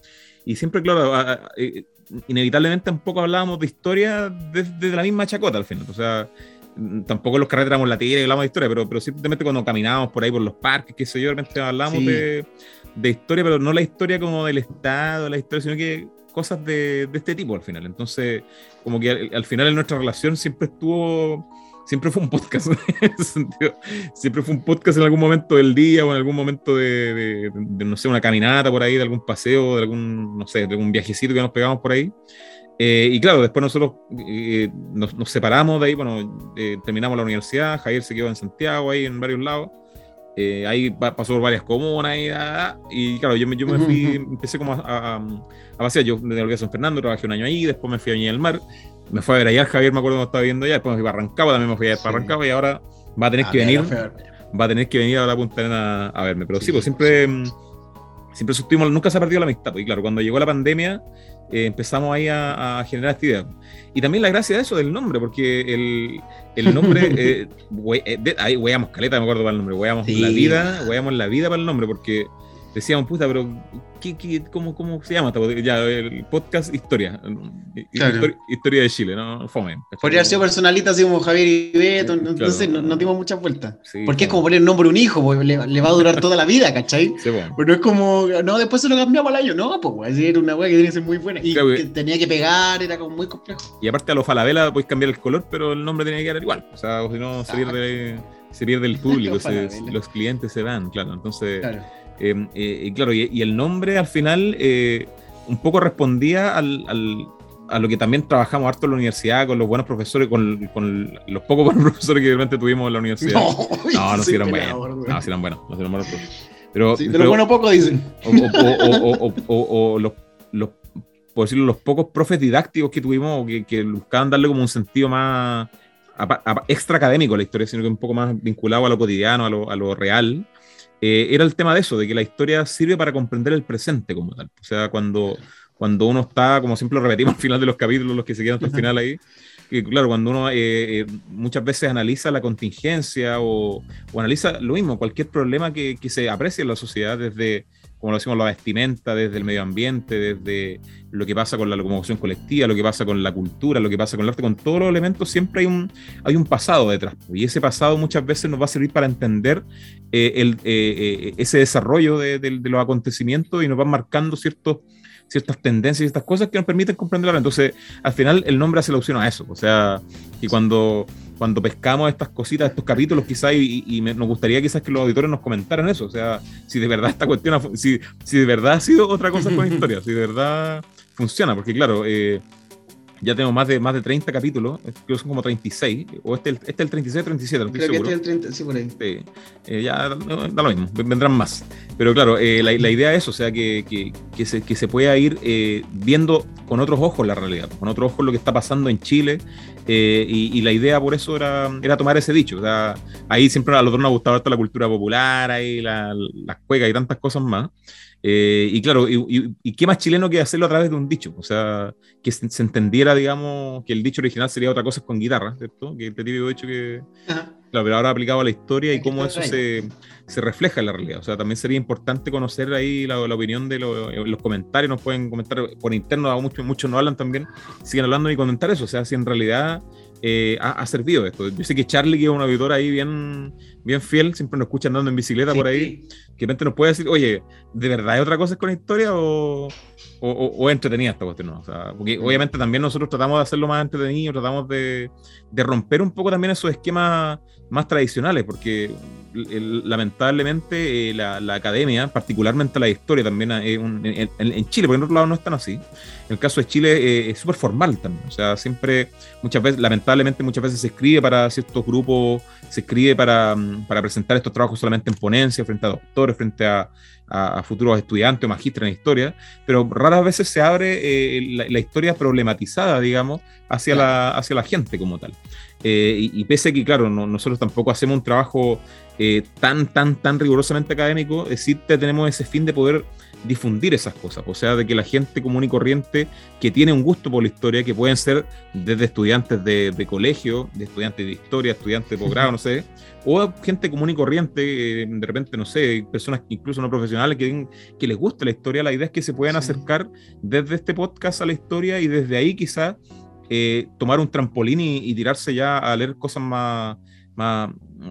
Y siempre, claro, a, a, eh, inevitablemente un poco hablábamos de historia desde, desde, la misma chacota al final. O sea, tampoco los carretes éramos la tira y hablábamos de historia, pero, pero simplemente cuando caminábamos por ahí por los parques, qué sé yo, realmente hablábamos sí. de, de historia, pero no la historia como del Estado, la historia, sino que cosas de, de, este tipo al final. Entonces, como que al, al, final en nuestra relación siempre estuvo, siempre fue un podcast (laughs) en ese sentido. Siempre fue un podcast en algún momento del día o en algún momento de, de, de no sé, una caminata por ahí, de algún paseo, de algún, no sé, de algún viajecito que nos pegamos por ahí. Eh, y claro, después nosotros eh, nos, nos, separamos de ahí, bueno, eh, terminamos la universidad, Javier se quedó en Santiago, ahí en varios lados. Eh, ahí pasó por varias comunas y, y claro, yo me, yo me fui, empecé como a, a, a pasear, yo me devolví a San Fernando, trabajé un año ahí, después me fui a Viña del Mar, me fue a ver allá, Javier me acuerdo cuando estaba viendo allá, después me fui a Barrancaba, también me fui a sí. Barrancaba y ahora va a tener ah, que venir, va a tener que venir ahora a Punta Arena a verme, pero sí, pues siempre, sí. siempre sostuvimos, nunca se ha perdido la amistad, pues, y claro, cuando llegó la pandemia, eh, empezamos ahí a, a, generar esta idea. Y también la gracia de eso, del nombre, porque el, el nombre, (laughs) eh, we, eh, de, ahí weamos caleta, me acuerdo para el nombre, weamos sí. la vida, weamos la vida para el nombre, porque decíamos, puta, pero ¿qué, qué, cómo, ¿cómo se llama? Ya, el podcast Historia. Claro. Historia, historia, de Chile, ¿no? Fome. Podría haber sido personalita así como Javier y Beto, claro. entonces no, no dimos muchas vueltas. Sí, Porque claro. es como poner nombre a un hijo, pues, le, le, va a durar toda la vida, ¿cachai? Sí, bueno. Pero es como, no, después se lo cambiamos al año, no, pues, era una weá que tenía que ser muy buena. Y que tenía que pegar, era como muy complejo. Y aparte a los Falabella podéis cambiar el color, pero el nombre tenía que quedar igual. O sea, si no, se pierde, se pierde el público, (laughs) se, los clientes se van, claro. Entonces. Claro eh, eh, claro, y, y, el nombre al final eh, un poco respondía al, al, a lo que también trabajamos harto en la universidad, con los buenos profesores, con, con los pocos (laughs) buenos profesores que realmente tuvimos en la universidad. No, no, no, (laughs) si eran buenos. No, si eran buenos. No, eran buenos pero, sí, de lo bueno poco dicen. O, los, los, por decirlo, los pocos profes didácticos que tuvimos que, que buscaban darle como un sentido más extra académico a la historia, sino que un poco más vinculado a lo cotidiano, a lo, a lo real. Eh, era el tema de eso, de que la historia sirve para comprender el presente como tal. O sea, cuando, cuando uno está, como siempre lo repetimos (laughs) al final de los capítulos, los que se quedan hasta el final ahí, que claro, cuando uno eh, eh, muchas veces analiza la contingencia o, o, analiza lo mismo, cualquier problema que, que se aprecie en la sociedad desde como lo decimos, la vestimenta, desde el medio ambiente, desde lo que pasa con la locomoción colectiva, lo que pasa con la cultura, lo que pasa con el arte, con todos los elementos, siempre hay un, hay un pasado detrás. Y ese pasado muchas veces nos va a servir para entender eh, el, eh, eh, ese desarrollo de, los acontecimientos y nos van marcando ciertos ciertas tendencias y estas cosas que nos permiten comprenderlo. Entonces, al final, el nombre hace la opción a eso. O sea, y cuando cuando pescamos estas cositas, estos capítulos, quizás, y, nos gustaría quizás que los auditores nos comentaran eso, o sea, si de verdad esta cuestión, si, si de verdad ha sido otra cosa con (laughs) historia, si de verdad funciona, porque claro, eh, ya tengo más de, más de 30 capítulos, creo que son como 36, o este, este es el 36, 37, no creo que este es el 30, sí, por ahí. Sí, eh, ya da lo mismo, vendrán más. Pero claro, eh, la, la, idea es, o sea, que, que, que, se, que se pueda ir eh, viendo con otros ojos la realidad, con otros ojos lo que está pasando en Chile, eh, y, y, la idea por eso era, era tomar ese dicho. O sea, ahí siempre a los dos nos ha gustado la cultura popular, ahí la, las cuecas y tantas cosas más. Eh, y claro, y, y, qué más chileno que hacerlo a través de un dicho? O sea, que se, se, entendiera, digamos, que el dicho original sería otra cosa con guitarra, ¿cierto? Que te típico dicho que... Claro, pero ahora aplicado a la historia y cómo eso se, se, refleja en la realidad. O sea, también sería importante conocer ahí la, la opinión de lo, los comentarios. Nos pueden comentar por interno, muchos mucho no hablan también. Siguen hablando y comentar eso. O sea, si en realidad eh, ha, ha, servido esto. Yo sé que Charlie, que es un auditor ahí bien, bien fiel, siempre nos escucha andando en bicicleta sí. por ahí, que de repente nos puede decir, oye, ¿de verdad hay otra cosa con la historia o, o, o, o entretenida esta cuestión? O sea, porque mm. obviamente también nosotros tratamos de hacerlo más entretenido, tratamos de, de romper un poco también esos esquemas más tradicionales, porque lamentablemente eh, la, la, academia, particularmente la historia también eh, en, en, Chile, porque en otros lados no están así. En el caso de Chile eh, es súper formal también, o sea, siempre, muchas veces, lamentablemente muchas veces se escribe para ciertos grupos, se escribe para, mm, para presentar estos trabajos solamente en ponencia, frente a doctores, frente a, a, a futuros estudiantes o magísteres en historia, pero raras veces se abre eh, la, la, historia problematizada, digamos, hacia, claro. la, hacia la gente como tal. Eh, y, y, pese a que, claro, no, nosotros tampoco hacemos un trabajo eh, tan, tan, tan rigurosamente académico, decir, tenemos ese fin de poder difundir esas cosas, o sea, de que la gente común y corriente que tiene un gusto por la historia, que pueden ser desde estudiantes de, de colegio, de estudiantes de historia, estudiantes de posgrado, (laughs) no sé, o gente común y corriente, eh, de repente, no sé, personas incluso no profesionales que, que les guste la historia, la idea es que se puedan sí. acercar desde este podcast a la historia y desde ahí quizás eh, tomar un trampolín y, y, tirarse ya a leer cosas más, más,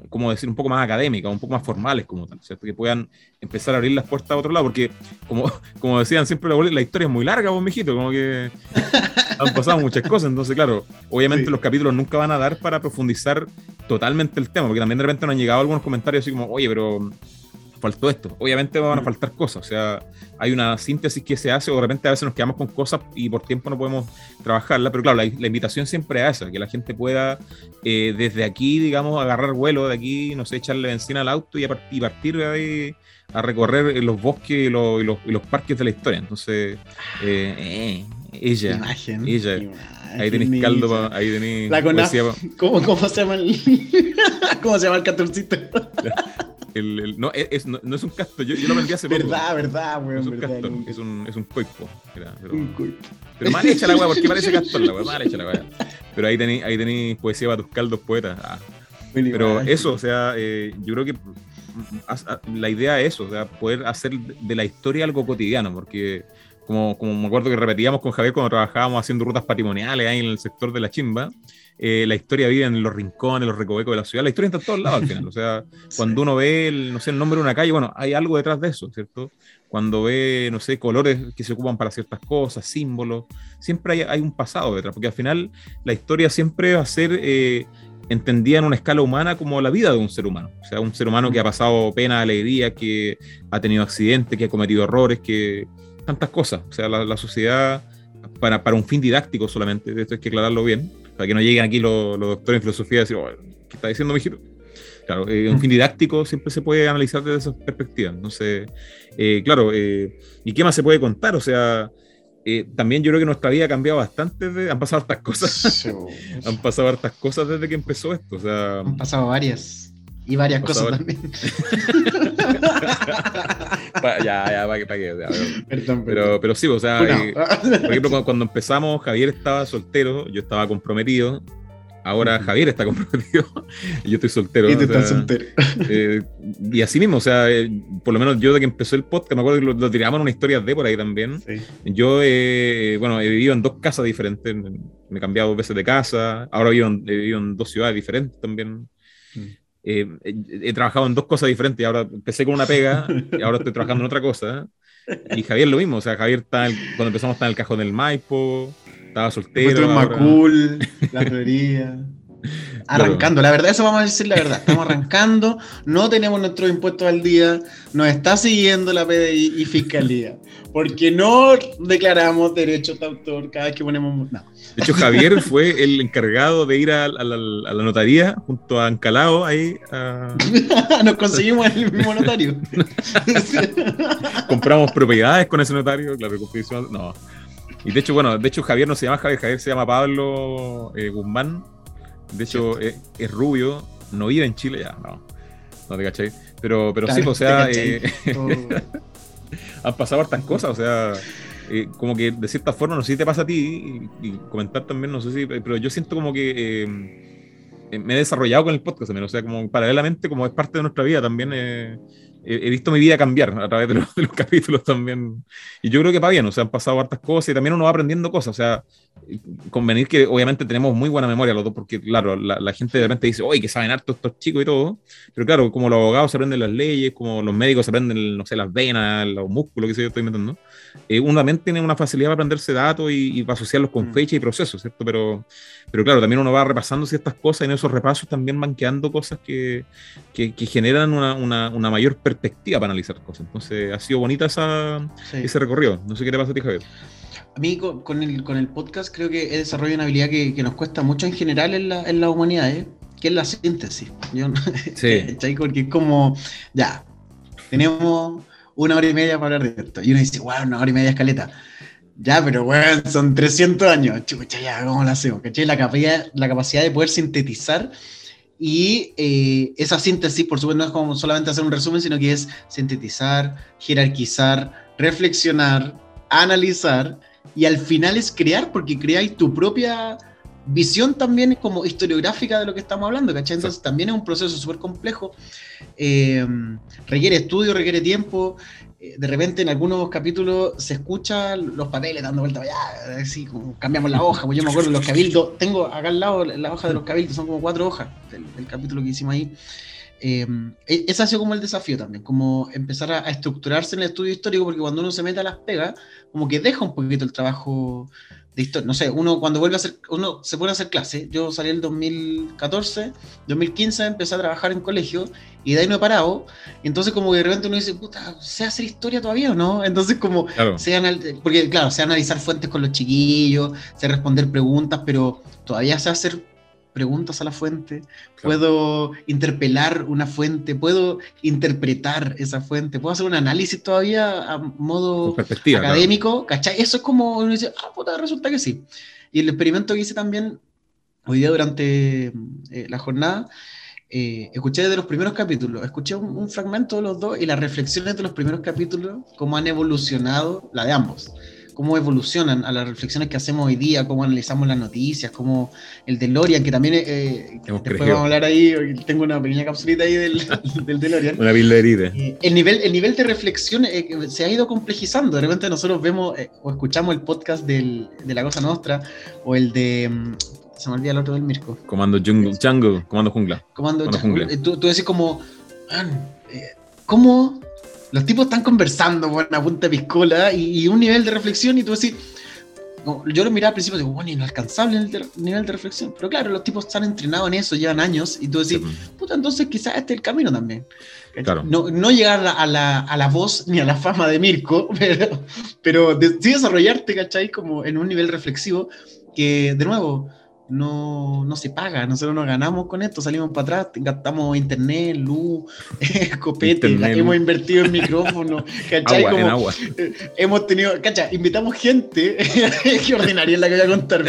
como decir, un poco más académicas, un poco más formales como tal, ¿cierto? Que puedan empezar a abrir las puertas a otro lado, porque como, (laughs) como decían siempre, la, historia es muy larga, vos, mijito, como que (laughs) han pasado muchas cosas, entonces, claro, obviamente sí. los capítulos nunca van a dar para profundizar totalmente el tema, porque también de repente nos han llegado algunos comentarios así como, oye, pero faltó esto. Obviamente van a mm. faltar cosas, o sea, hay una síntesis que se hace, o de repente a veces nos quedamos con cosas y por tiempo no podemos trabajarla, pero claro, la, la invitación siempre es esa, que la gente pueda eh, desde aquí, digamos, agarrar vuelo de aquí, no sé, echarle benzina al auto y, a, y partir de ahí a recorrer los bosques y los, y los, y los parques de la historia. Entonces, eh, eh, ella, imagen, ella. Imagen. Ahí tenéis caldo, ahí tenéis. La ¿Cómo, ¿Cómo, se llama el, (laughs) ¿Cómo se llama el catorcito? El, el, no, es, no, no, es un castor, yo, yo lo vendí hace poco. Verdad, verdad, weón. No es un verdad, castor, es un, es un coipo. Era, pero, un coipo. Pero mal hecha la weá, porque parece (laughs) castor la weá, mal hecha la weá. Pero ahí tenéis ahí tení poesía para tus caldos poetas. Ah. Pero eso, o sea, eh, yo creo que la idea es eso, o sea, poder hacer de la historia algo cotidiano, porque como, como me acuerdo que repetíamos con Javier cuando trabajábamos haciendo rutas patrimoniales ahí en el sector de la chimba, eh, la historia vive en los rincones, los recovecos de la ciudad, la historia está en todos lados al final, o sea, (laughs) cuando uno ve, el, no sé, el nombre de una calle, bueno, hay algo detrás de eso, ¿cierto? Cuando ve, no sé, colores que se ocupan para ciertas cosas, símbolos, siempre hay, hay un pasado detrás, porque al final la historia siempre va a ser... Eh, entendida en una escala humana como la vida de un ser humano. O sea, un ser humano que ha pasado pena, alegría, que ha tenido accidentes, que ha cometido errores, que tantas cosas. O sea, la, la sociedad para, para un fin didáctico solamente, esto hay que aclararlo bien, para que no lleguen aquí los, los doctores en filosofía y decir, oh, ¿qué está diciendo mi hijito? Claro, eh, un fin didáctico siempre se puede analizar desde esa perspectiva. Entonces, eh, claro, eh, ¿y qué más se puede contar? O sea, eh, también yo creo que nuestra vida ha cambiado bastante, de- han pasado hartas cosas, (laughs) han pasado hartas cosas desde que empezó esto. O sea, Han pasado varias. Y varias cosas pasado también. (laughs) (laughs) pa- ya, ya, para que, pa' que, ya, (laughs) pero- pero, pero sí, o sea, Bueno, eh, por ejemplo, cuando, empezamos, Javier estaba soltero, yo estaba comprometido. Ahora. Javier está comprometido (laughs) yo estoy soltero. y sea, estás soltero. eh, y así mismo, o sea, eh, por lo menos yo de que empezó el podcast, me acuerdo que lo, lo tiramos en una historia de por ahí también. Sí. Yo, eh, bueno, he vivido en dos casas diferentes, me he cambiado dos veces de casa, ahora vivo en, he vivido en dos ciudades diferentes también. Mm. Eh, he, he trabajado en dos cosas diferentes, ahora empecé con una pega y ahora estoy trabajando en otra cosa. Y Javier lo mismo, o sea, Javier está el- cuando empezamos estaba en el cajón del Maipo, estaba soltero. estuve en Macul, (laughs) la Florida. (laughs) Arrancando, la verdad, eso vamos a decir la verdad. Estamos (laughs) arrancando, no tenemos nuestros impuestos al día, nos está siguiendo la PDI y Fiscalía, porque no declaramos derechos de autor cada vez que ponemos. No. De hecho, Javier (laughs) fue el encargado de ir a, a la, a la notaría junto a Ancalao ahí Nos conseguimos el mismo notario. compramos propiedades con ese notario, claro, confirmación- no. Y de hecho, bueno, de hecho Javier no se llama Javier, Javier se llama Pablo eh, Guzmán. De hecho, es, es rubio, no vive en Chile ya, no. No te cachai. Pero, pero sí, Claro, o sea, eh, Todo- (laughs) han pasado hartas cosas, o sea, eh, como que de cierta forma, no sé si te pasa a ti, y, y comentar también, no sé si, pero yo siento como que eh, eh, me he desarrollado con el podcast también, o sea, como paralelamente, como es parte de nuestra vida también, eh, he, he visto mi vida cambiar a través de los, de los (laughs) capítulos también, y yo creo que para bien, o sea, han pasado hartas cosas y también uno va aprendiendo cosas, o sea, convenir que obviamente tenemos muy buena memoria los dos, porque claro, la, la gente de repente dice, oye, que saben harto estos chicos y todo, pero claro, como los abogados se aprenden las leyes, como los médicos se aprenden, no sé, las venas, los músculos, que sé yo, estoy inventando, eh, uno también tiene una facilidad para aprenderse datos y, y para asociarlos con Mm. fecha y procesos, ¿cierto? Pero, pero claro, también uno va repasando ciertas cosas y en esos repasos también van quedando cosas que, que, que generan una, una, una mayor perspectiva para analizar cosas. Entonces, ha sido bonita esa, Sí. ese recorrido. No sé qué te pasa a ti, Javier. A mí con, con el, con el podcast creo que he desarrollado una habilidad que, que nos cuesta mucho en general en la, en la humanidad, ¿eh? que es la síntesis. Yo, (laughs) Sí. Porque es como, ya, tenemos una hora y media para hablar de esto. Y uno dice, wow, una hora y media escaleta. Ya, pero weón, son 300 años. Chucha, ya, ¿cómo lo hacemos? ¿Cachai? La capacidad, la capacidad de poder sintetizar y eh, esa síntesis, por supuesto, no es como solamente hacer un resumen, sino que es sintetizar, jerarquizar, reflexionar, analizar y al final es crear, porque creáis tu propia visión también como historiográfica de lo que estamos hablando, ¿cachai? Entonces también es un proceso súper complejo, eh, requiere estudio, requiere tiempo, eh, de repente en algunos capítulos se escuchan los papeles dando vuelta, ya, así como cambiamos la hoja, pues yo me acuerdo los cabildos, tengo acá al lado la hoja de los cabildos, son como cuatro hojas del, del capítulo que hicimos ahí. Eh, ese ha sido como el desafío también, como empezar a, a estructurarse en el estudio histórico, porque cuando uno se mete a las pegas, como que deja un poquito el trabajo de historia. No sé, uno cuando vuelve a hacer, uno se pone a hacer clase. Yo salí el 2014, 2015 empecé a trabajar en colegio y de ahí no he parado. Y entonces como que de repente uno dice, puta, ¿sé hacer historia todavía o no? Entonces como, Claro. anal- porque claro, sé analizar fuentes con los chiquillos, sé responder preguntas, pero todavía sé hacer preguntas a la fuente, puedo interpelar una fuente, puedo interpretar esa fuente, puedo hacer un análisis todavía a modo claro. académico, ¿cachai? Eso es como uno dice, ah, puta, resulta que sí. Y el experimento que hice también hoy día durante eh, la jornada, eh, escuché desde los primeros capítulos, escuché un, un fragmento de los dos y las reflexiones de los primeros capítulos, cómo han evolucionado, la de ambos, cómo evolucionan a las reflexiones que hacemos hoy día, cómo analizamos las noticias, cómo el DeLorean, que también eh, después vamos a hablar ahí, tengo una pequeña capsulita ahí del, (laughs) del DeLorean. Una de herida. Eh, el, nivel, el nivel de reflexión eh, se ha ido complejizando. De repente nosotros vemos eh, o escuchamos el podcast del- de La Cosa Nostra o el de... mm, Se me olvida el otro del Mirko. Comando jungle, jungle, comando jungla. Comando Comando. Jungla. Tú, tú decís como... "Man, ¿Cómo los tipos están conversando por una punta de piscola y, y un nivel de reflexión y tú decís... no, yo lo miraba al principio y digo, bueno, inalcanzable el de- nivel de reflexión. Pero claro, los tipos están entrenados en eso, llevan años y tú decís, puta, entonces quizás este es el camino también. Claro. No, no llegar a la, a la voz ni a la fama de Mirko, (laughs) pero, pero de- sí desarrollarte, ¿cachai? Como en un nivel reflexivo que, de nuevo, no, no se paga. Nosotros nos ganamos con esto, salimos para atrás, gastamos internet, luz, (laughs) copete, Internet, hemos luz. invertido en micrófono, (laughs) ¿cachai? Agua, en Como, agua. eh, hemos tenido, cacha, invitamos gente, (laughs) qué ordinaria es la que voy a contar.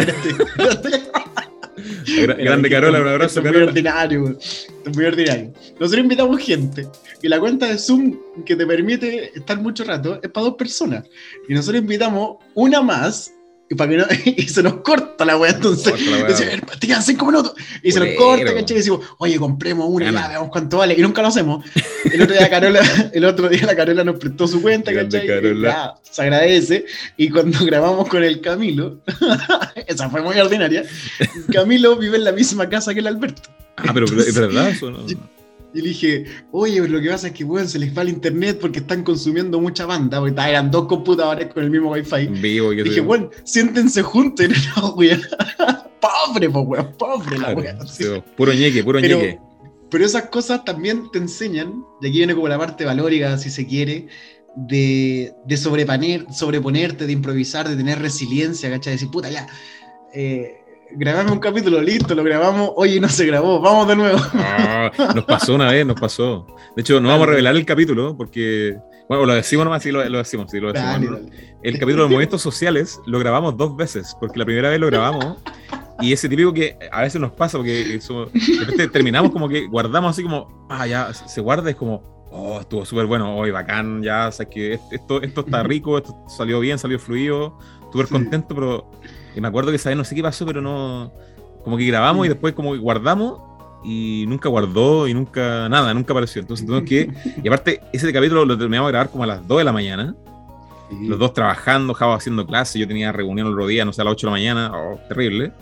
Gra- Grande Carola, un abrazo, es muy Carola. ordinario. Esto es muy ordinario. Nosotros invitamos gente y la cuenta de Zoom que te permite estar mucho rato es para dos personas. Y nosotros invitamos una más y, para que no, (laughs) y se nos corta la wea. Entonces, Corta la wea. decimos, "Eh, te quedan cinco minutos. Y se nos corta, ¿cachai? Y decimos, oye, compremos una, ya, veamos cuánto vale. Y nunca lo hacemos. El otro día, Carola, (laughs) el otro día la Carola nos prestó su cuenta, Grande ¿cachai? Y Carola. ya, se agradece. Y cuando (laughs) grabamos con el Camilo, esa fue muy ordinaria. Camilo vive en la misma casa que el Alberto. Ah, pero, pero es verdad eso, ¿no? Y le dije, oye, pero lo que pasa es que, weón, se les va el internet porque están consumiendo mucha banda, porque eran dos computadores con el mismo wifi. En vivo y que Y dije, weón, siéntense juntos. Y (laughs) no, weón. pobre, pues, weón, pobre la weón. sí, puro ñeque, puro Pero- ñeque. Pero esas cosas también te enseñan, y aquí viene como la parte valórica, si se quiere, de, de sobreponer, sobreponerte, de improvisar, de tener resiliencia, ¿cachai? De decir, puta, ya, eh, grabame un capítulo, listo, lo grabamos, oye, no se grabó, vamos de nuevo. (laughs) Ah, nos pasó una vez, nos pasó. De hecho, no vamos a revelar el capítulo porque, bueno, lo decimos nomás, sí lo, lo decimos, sí lo decimos. Dale, ¿no? dale. El capítulo de movimientos sociales lo grabamos dos veces, porque la primera vez lo grabamos y ese típico que a veces nos pasa, porque eso, de repente terminamos como que guardamos así como, ah, ya, se guarda, es como, oh, estuvo súper bueno, hoy bacán, ya, o sea, que esto, esto está rico, esto salió bien, salió fluido, súper Sí. contento, pero y me acuerdo que esa vez no sé qué pasó, pero no, como que grabamos y después como que guardamos y nunca guardó y nunca, nada, nunca apareció. Entonces tuvimos que, y aparte, ese capítulo lo terminamos de grabar como a las 2 de la mañana Sí. los dos trabajando, Java haciendo clase, yo tenía reunión el otro día, no sé, a las 8 de la mañana, oh, terrible.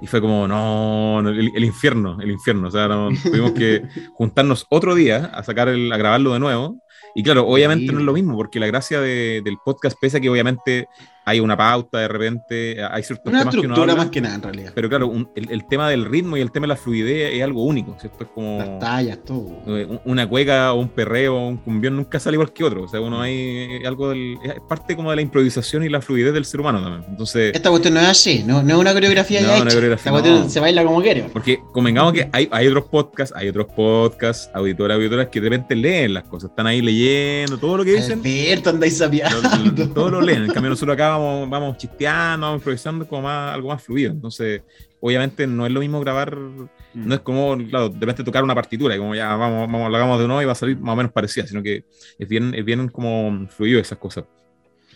Y fue como, no, no, el, el infierno, el infierno. O sea, no, tuvimos que (laughs) juntarnos otro día a sacar el, a grabarlo de nuevo. Y claro, obviamente no es lo mismo, porque la gracia de- del podcast, pese a que obviamente hay una pauta de repente, hay ciertos Una temas que uno estructura habla, más que nada, en realidad. pero claro, un- el, el tema del ritmo y el tema de la fluidez es algo único, ¿cierto? Es como Las tallas, todo. eh, un- una cueca o un perreo o un cumbión nunca sale igual que otro. O sea, uno hay algo del. Es parte como de la improvisación y la fluidez del ser humano también. Entonces, Esta cuestión no es así, no, no es una coreografía No, ya una hecha. coreografía, Esta cuestión no. se baila como quiere. porque convengamos que hay, hay otros podcasts, hay otros podcasts, auditoras, auditoras que de repente leen las cosas, están ahí leyendo todo lo que dicen. Alberto, andáis lo- todo lo leen. En cambio, nosotros acá vamos, vamos chisteando, vamos improvisando como más, algo más fluido. Entonces, obviamente no es lo mismo grabar, no es como, claro, de repente tocar una partitura y como ya vamos, vamos, lo hagamos de nuevo y va a salir más o menos parecida, sino que es bien, es bien como fluido esas cosas.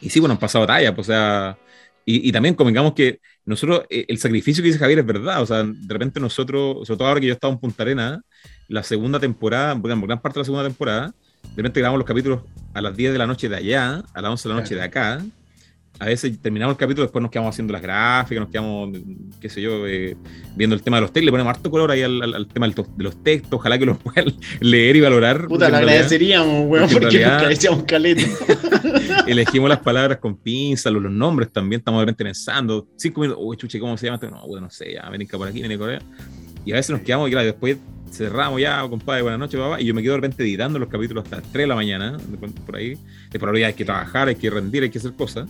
Y sí, bueno, han pasado talla, pues, o sea, y, y también convengamos que nosotros, eh, el sacrificio que dice Javier es verdad, o sea, de repente nosotros, sobre todo ahora que yo estaba en Punta Arena, la segunda temporada, bueno, gran parte de la segunda temporada, de repente grabamos los capítulos a las 10 de la noche de allá, a las 11 de la noche de acá. A veces terminamos el capítulo, después nos quedamos haciendo las gráficas, nos quedamos, qué sé yo, eh, viendo el tema de los textos, le ponemos harto color ahí al, al- al tema de los textos, ojalá que los puedan (laughs) leer y valorar. Puta, le agradeceríamos, weón, porque porque nos realidad- carecíamos caleta. (laughs) Elegimos las palabras con pinzas, los, los nombres también, estamos de repente pensando, cinco minutos, uy, chuche, ¿cómo se llama? este? No, bueno, no sé, ya, venga por aquí, venga por allá. Y a veces nos quedamos, y claro, después cerramos ya, compadre, buenas noches, papá, y yo me quedo de repente editando los capítulos hasta las 3 de la mañana, por ahí, de por ahí hay que trabajar, hay que rendir, hay que hacer cosas.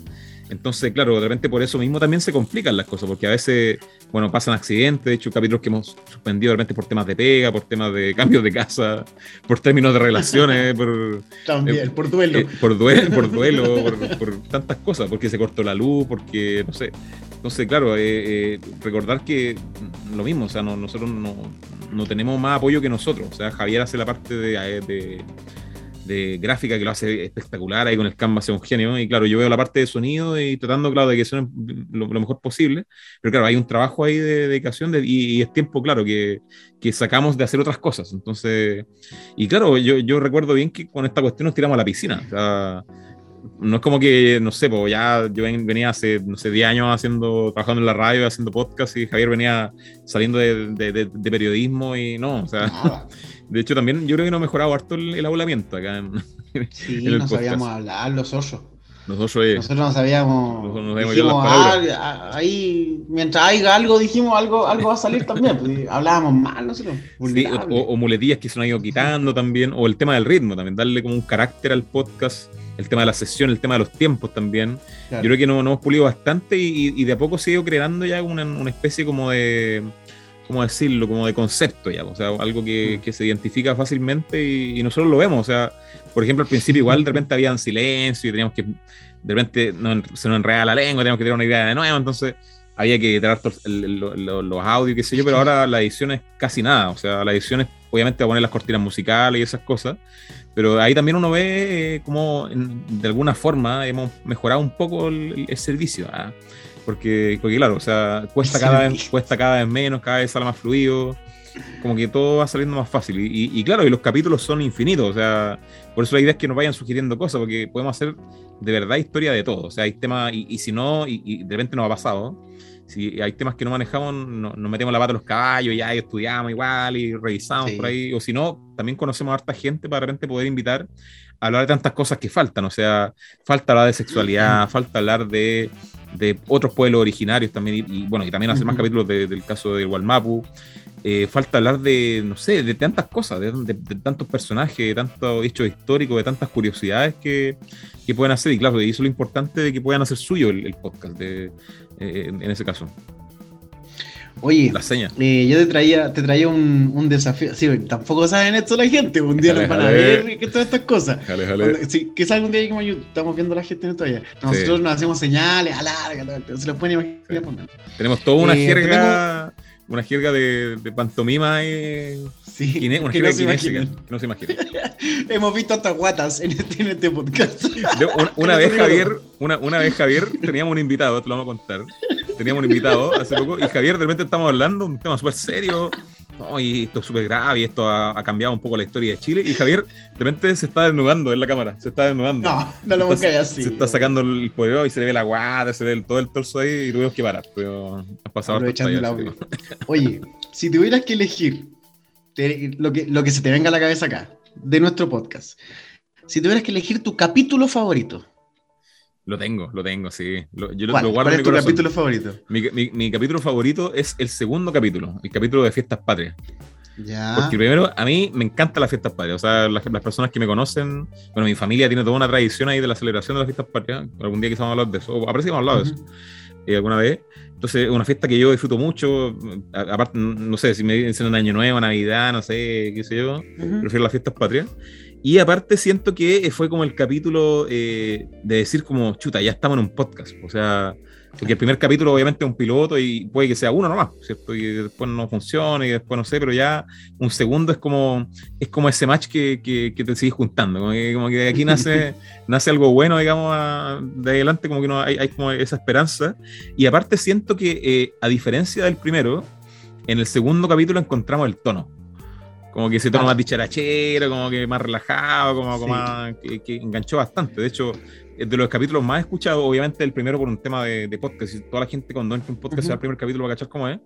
Entonces, claro, de repente por eso mismo también se complican las cosas, porque a veces, bueno, pasan accidentes, de hecho, capítulos que hemos suspendido de repente por temas de pega, por temas de (laughs) cambios de casa, por términos de relaciones, por, (laughs) También, Eh, por duelo. eh, por duelo, por, duelo por, por tantas cosas, porque se cortó la luz, porque no sé. Entonces, claro, eh, eh, recordar que lo mismo, o sea, no- nosotros no, no tenemos más apoyo que nosotros. O sea, Javier hace la parte de, eh, de, de gráfica que lo hace espectacular, ahí con el Canvas es un genio. Y claro, yo veo la parte de sonido y tratando, claro, de que suene lo, lo mejor posible. Pero claro, hay un trabajo ahí de dedicación de- y, y es tiempo, claro, que, que sacamos de hacer otras cosas. Entonces, y claro, yo, yo recuerdo bien que con esta cuestión nos tiramos a la piscina. O sea, no es como que, no sé, pues ya yo ven- venía hace, no sé, 10 años haciendo, trabajando en la radio, haciendo podcast y Javier venía saliendo de, de- de- de periodismo y no, o sea, Nada. (laughs) de hecho también yo creo que no ha mejorado harto el, el hablamiento acá en, (laughs) Sí, en el no podcast. sabíamos hablar los osos. Nosotros, eh, Nosotros no sabíamos. Nosotros no sabíamos dijimos, palabras. "Ah, ahí, mientras haya algo, dijimos algo, algo va a salir también. pues, hablábamos mal, nosotros. Sí, o, o muletillas que se nos han ido quitando también, o el tema del ritmo también, darle como un carácter al podcast, el tema de la sesión, el tema de los tiempos también. Claro. Yo creo que nos, nos hemos pulido bastante y, y de a poco se ha ido creando ya una, una especie como de, ¿cómo decirlo? Como de concepto ya, o sea, algo que, que se identifica fácilmente y, y nosotros lo vemos, o sea, por ejemplo, al principio igual de repente había silencio y teníamos que, de repente nos- se nos enredaba la lengua, teníamos que tener una idea de nuevo, entonces había que tratar los audios, qué sé yo, pero ahora la edición es casi nada, o sea, la edición es obviamente va a poner las cortinas musicales y esas cosas, pero ahí también uno ve eh, cómo en- de alguna forma hemos mejorado un poco el, el servicio, ¿ah? porque, porque claro, o sea, cuesta cada, vez, cuesta cada vez menos, cada vez sale más fluido, como que todo va saliendo más fácil. Y, y- y claro, y los capítulos son infinitos, o sea, por eso la idea es que nos vayan sugiriendo cosas, porque podemos hacer de verdad historia de todo, o sea, hay temas, y, y si no, y de repente nos ha pasado, si hay temas que no manejamos, no- nos metemos la pata a los caballos, ya y estudiamos igual y revisamos Sí. por ahí, o si no, también conocemos a harta gente para de repente poder invitar a hablar de tantas cosas que faltan, o sea, falta hablar de sexualidad, falta hablar de, de otros pueblos originarios también, y, y, bueno, y también hacer más capítulos de- del caso de Walmapu, eh, falta hablar de, no sé, de tantas cosas, de, de- de tantos personajes, de tantos hechos históricos, de tantas curiosidades que, que pueden hacer, y claro, y eso es lo importante de que puedan hacer suyo el, el podcast, de, eh, en, ese caso, Oye, la seña. eh, yo te traía, te traía un, un desafío. Sí, tampoco saben esto la gente. Un día Jale, nos van a jale. ver que todas estas cosas. Jale, Cuando- sí, quizás algún día como yo- estamos viendo a la gente en todavía. Nosotros nos hacemos señales, alarga, se los pueden imaginar Sí. por menos. Tenemos toda una Eh, jerga, una jerga de, de pantomima eh, Sí, kine- una que jerga no se kinésica, que no se imagina. (laughs) Hemos visto hasta guatas en este, en este podcast. (laughs) Una vez Javier, una, una vez Javier, teníamos un invitado, te lo vamos a contar. Teníamos un invitado hace poco y Javier de repente estamos hablando un tema súper serio. No, y esto es súper grave y esto ha, ha cambiado un poco la historia de Chile. Y Javier de repente se está desnudando en la cámara, se está desnudando. No, no lo está, así. se está sacando el poder y se le ve la guata, se ve el- todo el torso ahí y tuvimos que parar. Pero ha pasado Aprovechando el audio. Oye, si tuvieras que elegir te- lo, que, lo que se te venga a la cabeza acá, de nuestro podcast, si tuvieras que elegir tu capítulo favorito, Lo tengo, lo tengo, sí. Lo, yo lo- ¿cuál, lo guardo ¿Cuál es mi tu corazón. capítulo favorito? Mi, mi- mi capítulo favorito es el segundo capítulo, el capítulo de Fiestas Patrias. Ya. Porque primero, a mí me encantan las fiestas patrias. O sea, las, las personas que me conocen, bueno, mi familia tiene toda una tradición ahí de la celebración de las fiestas patrias. Algún día quizás vamos a hablar de eso. O parece que hemos hablado de eso eh, alguna vez. Entonces, es una fiesta que yo disfruto mucho. A- aparte, no sé, si me dicen un año nuevo, Navidad, no sé, qué sé yo. Ujú. Prefiero las fiestas patrias. Y aparte siento que fue como el capítulo eh, de decir como, chuta, ya estamos en un podcast. O sea, porque el primer capítulo obviamente es un piloto y puede que sea uno nomás, ¿cierto? Y después no funcione y después no sé, pero ya un segundo es como, es como ese match que, que, que te sigues juntando. Como que, como que de aquí nace, (laughs) nace algo bueno, digamos, a- de adelante, como que no hay, hay como esa esperanza. Y aparte siento que, eh, a diferencia del primero, en el segundo capítulo encontramos el tono. Como que ese tono Claro. más dicharachero, como que más relajado, como, como Sí. más, que, que enganchó bastante. De hecho, de los capítulos más escuchados, obviamente el primero por un tema de, de podcast. Y toda la gente cuando entra un podcast se va al primer capítulo va a cachar cómo es.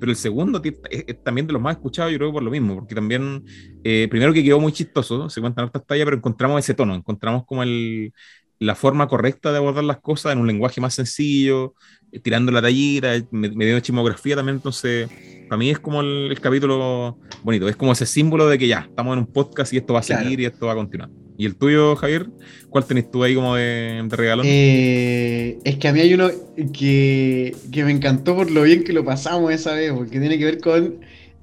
Pero el segundo es, es también de los más escuchados, yo creo por lo mismo. Porque también, eh, primero que quedó muy chistoso, se cuentan hartas tallas, pero encontramos ese tono, encontramos como el, la forma correcta de abordar las cosas en un lenguaje más sencillo, eh, tirando la tallita, me, me dio chismografía también, entonces para mí es como el, el capítulo bonito, es como ese símbolo de que ya, estamos en un podcast y esto va a Claro. seguir y esto va a continuar. ¿Y el tuyo, Javier? ¿Cuál tenés tú ahí como de, de regalón? Eh, es que a mí hay uno que, que me encantó por lo bien que lo pasamos esa vez, porque tiene que ver con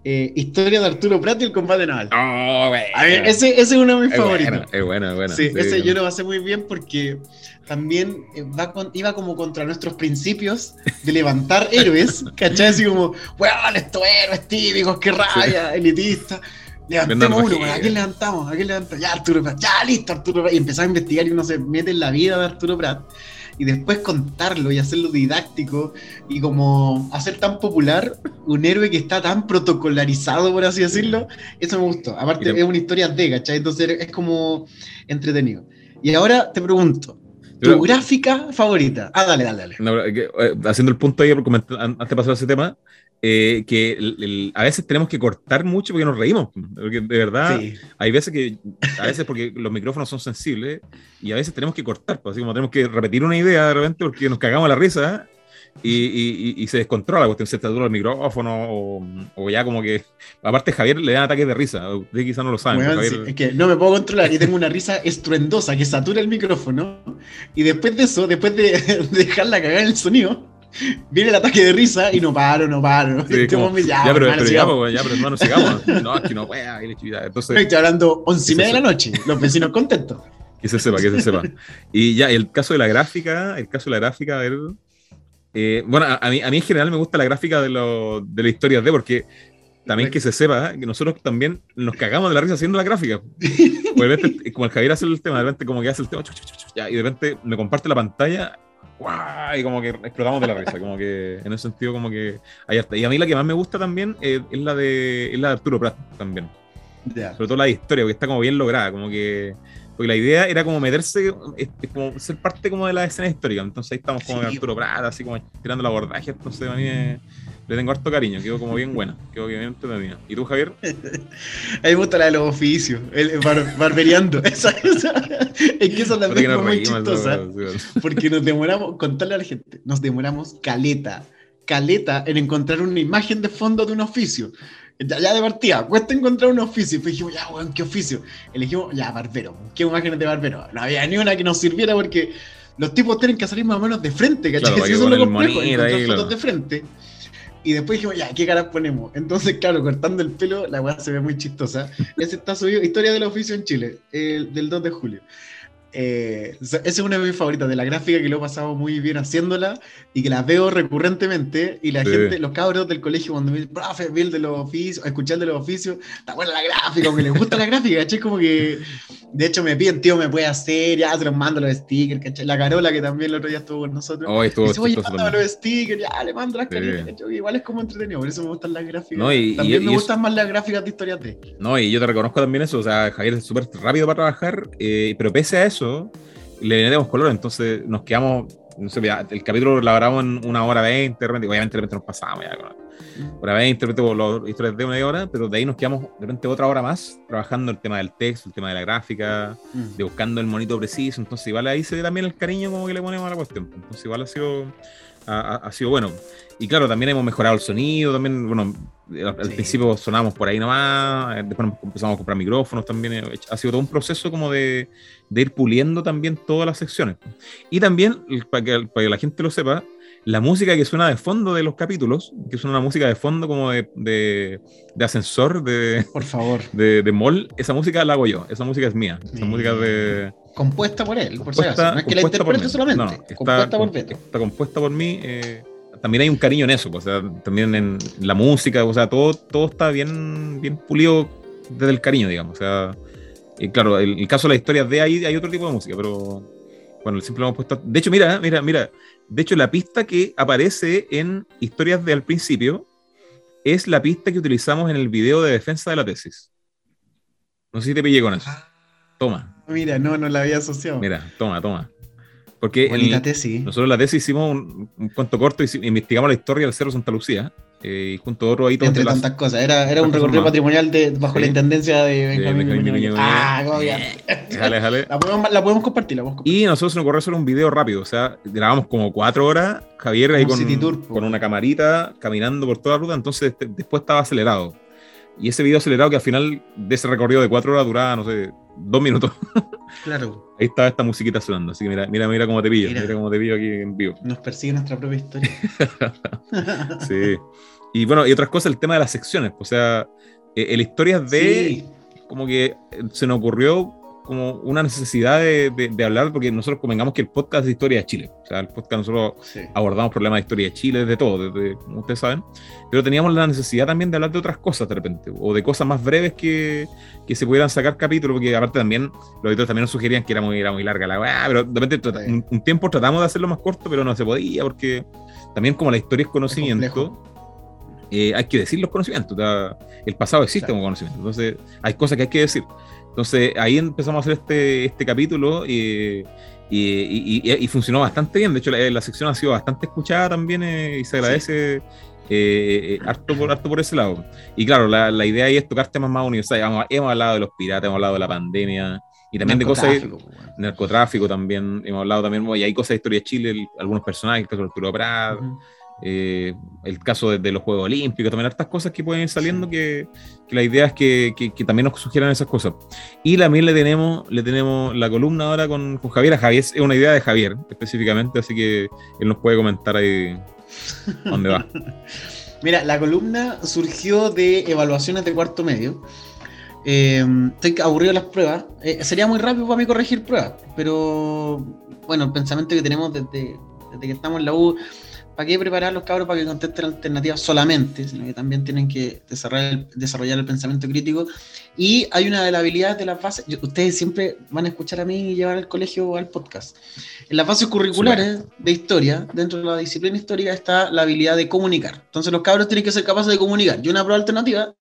eh, historia de Arturo Prat y el combate naval. Oh, bueno. A ver, ese, ese es uno de mis es favoritos. bueno, es bueno, es bueno. Sí, Sí, ese yo lo pasé muy bien porque también eh, va con- iba como contra nuestros principios de levantar (laughs) héroes, ¿cachai? Así como, weón, estos héroes típicos, qué rabia, elitista. Levantemos uno, ¿a quién levantamos? ¿A quién levantamos? Ya, Arturo Prat, ya, listo, Arturo Prat. Y empezaba a investigar y uno se mete en la vida de Arturo Prat. Y después contarlo y hacerlo didáctico y como hacer tan popular un héroe que está tan protocolarizado, por así decirlo, eso me gustó. Aparte, es una historia de, ¿cachai? Entonces es como entretenido. Y ahora te pregunto, ¿tu Pero- gráfica favorita? Ah, dale, dale, dale. No, que, eh, haciendo el punto ahí, an- antes de pasar a ese tema, eh, que a veces tenemos que cortar mucho porque nos reímos. Porque de verdad, hay veces que, a veces porque los micrófonos son sensibles y a veces tenemos que cortar, pues, así como tenemos que repetir una idea de repente porque nos cagamos la risa y, y, se descontrola, cuestión se satura el micrófono o, o, ya como que. Aparte, Javier le dan ataques de risa. Ustedes quizás no lo saben. es que no me puedo controlar y tengo una risa estruendosa que satura el micrófono. Y después de eso, después de, (laughs) dejarla cagar el sonido, viene el ataque de risa y no paro, no paro. ya, pero, pero, sigamos. ya, pero hermano, sigamos. No, es que no pueda, Entonces, Estoy hablando once y media de la noche, los vecinos contentos. Que se sepa, que se sepa. Y ya, el caso de la gráfica, el caso de la gráfica, a ver, eh, bueno, a, mí, a mí en general me gusta la gráfica de, lo, de las historias de, porque también que se sepa que nosotros también nos cagamos de la risa haciendo la gráfica. como el Javier hace el tema, de repente como que hace el tema, y de repente me comparte la pantalla, y como que explotamos de la risa, como que en ese sentido como que ahí está. Y a mí la que más me gusta también es, la, de, es la de Arturo Prat también. Sobre todo la de historia, porque está como bien lograda, como que porque la idea era como meterse, como ser parte como de la escena histórica. Entonces ahí estamos como Arturo Prada, así como tirando la abordaje. Entonces a mí le tengo harto cariño, quedó como bien buena, quedó bien entretenida. ¿Y tú, Javier? (laughs) a mí me gusta la de los oficios, el barberiando. (laughs) es que esa también es muy chistosa. porque nos demoramos, contarle a la gente, nos demoramos caleta, caleta en encontrar una imagen de fondo de un oficio. Ya, de partida, cuesta encontrar un oficio. Y dijimos, ya, weón, ¿qué oficio? Elegimos, ya, barbero. ¿Qué imágenes de barbero? No había ni una que nos sirviera porque los tipos tienen que salir más o menos de frente, ¿cachai? Claro, si eso es lo complejo, fotos de frente. Y después dijimos, ya, ¿qué caras ponemos? Entonces, claro, cortando el pelo, la weá se ve muy chistosa. Ese está subido, Historia del Oficio en Chile, el, del 2 de julio. Eh, esa es una de mis favoritas, de la gráfica que lo he pasado muy bien haciéndola y que la veo recurrentemente. Y la gente, los cabros del colegio, cuando me dicen, profe, vi el de los oficios, escuchar de los oficios, está buena la gráfica, aunque les gusta la gráfica, ¿cachai? Como que, de hecho, me piden, tío, me puede hacer, ya se los mando los stickers, ¿cachai? La Carola, que también el otro día estuvo con nosotros. Oh, estuvo dice, oye, los stickers, ya le mando las caritas, Igual es como entretenido, por eso me gustan las gráficas. No, y, también me gustan más las gráficas de historias de. No, y yo te reconozco también eso, o sea, Javier es súper rápido para trabajar, eh, pero pese a eso, le añadimos color, entonces nos quedamos, no sé, el capítulo lo grabamos en una hora veinte, obviamente de repente nos pasamos ya, hora veinte, de repente historias de una hora, pero de ahí nos quedamos de repente otra hora más trabajando el tema del texto, el tema de la gráfica, mm. de buscando el monito preciso, entonces igual ahí se ve también el cariño como que le ponemos a la cuestión, entonces igual ha sido, ha, ha sido bueno. Y claro, también hemos mejorado el sonido, también, bueno, al, principio sonábamos por ahí nomás, eh, después empezamos a comprar micrófonos también, eh, ha sido todo un proceso como de, de ir puliendo también todas las secciones. Y también, para que, para que, la gente lo sepa, la música que suena de fondo de los capítulos, que es una música de fondo como de, de, ascensor, de... Por favor. De, de mall, esa música la hago yo, esa música es mía, esa música de... Compuesta por él, por si acaso. No es que la interprete solamente, no, está, compuesta por Está compuesta por mí. Eh, también hay un cariño en eso, o sea, también en la música, o sea, todo, todo está bien, bien pulido desde el cariño, digamos. O sea, y claro, el, el caso de las historias de ahí hay otro tipo de música, pero bueno, siempre lo hemos puesto. De hecho, mira, mira, mira. De hecho, la pista que aparece en historias de al principio es la pista que utilizamos en el video de defensa de la tesis. No sé si te pillé con eso. Ah. Toma. Mira, no, no la había asociado. Mira, toma, toma. Porque nosotros la tesis hicimos un, cuento corto y investigamos la historia del Cerro Santa Lucía. Eh, y junto a otro ahí Entre tantas cosas, era, era un recorrido patrimonial de, bajo la intendencia de Benjamín, Ah, bien. Jale, jale. (laughs) La, podemos, la podemos compartir, la podemos Y nosotros nos ocurrió hacer un video rápido, o sea, grabamos como cuatro horas, Javier ahí con, con una camarita, caminando por toda la ruta, entonces después estaba acelerado. Y ese video acelerado que al final de ese recorrido de cuatro horas duraba, no sé, dos minutos. (laughs) Claro. Ahí estaba esta musiquita sonando, así que mira, mira, mira cómo te pillo, mira, cómo te pillo aquí en vivo. Nos persigue nuestra propia historia. (laughs) (laughs) sí. Y bueno, y otras cosas, el tema de las secciones, o sea, eh, el historias de... Como que se nos ocurrió como una necesidad de, de, hablar, porque nosotros convengamos que el podcast es de historia de Chile. O sea, el podcast nosotros abordamos problemas de historia de Chile, de todo, desde, como ustedes saben. Pero teníamos la necesidad también de hablar de otras cosas de repente, o de cosas más breves que, que se pudieran sacar capítulos, porque aparte también los editores también nos sugerían que era muy, era muy larga la weá, pero de repente un, tiempo tratamos de hacerlo más corto, pero no se podía, porque también como la historia es conocimiento. Eh, hay que decir los conocimientos. el pasado existe como conocimiento. Entonces, hay cosas que hay que decir. Entonces ahí empezamos a hacer este, este capítulo y, y, y, funcionó bastante bien. De hecho, la, sección ha sido bastante escuchada también eh, y se agradece eh, harto, por, harto por ese lado. Y claro, la, la idea ahí es tocar temas más universales. Hemos, hemos, hablado de los piratas, hemos hablado de la pandemia y también de cosas. Narcotráfico también. Hemos hablado también, y hay cosas de historia de Chile, algunos personajes, el caso de Arturo Prat, uh -huh. Eh, el caso de, de, los Juegos Olímpicos, también hartas cosas que pueden ir saliendo sí. que, que, la idea es que, que, que, también nos sugieran esas cosas. Y también le tenemos, le tenemos la columna ahora con, con Javier. A Javier es una idea de Javier específicamente, así que él nos puede comentar ahí (laughs) dónde va. Mira, la columna surgió de evaluaciones de cuarto medio. Eh, estoy aburrido de las pruebas. Eh, sería muy rápido para mí corregir pruebas, pero bueno, el pensamiento que tenemos desde, desde que estamos en la U, ¿para qué preparar a los cabros para que contesten alternativas solamente? Sino que también tienen que desarrollar el, desarrollar el pensamiento crítico. Y hay una de las habilidades de las bases, ustedes siempre van a escuchar a mí y llevar al colegio o al podcast. En las bases curriculares de historia, dentro de la disciplina histórica, está la habilidad de comunicar. Entonces los cabros tienen que ser capaces de comunicar. Y una prueba alternativa,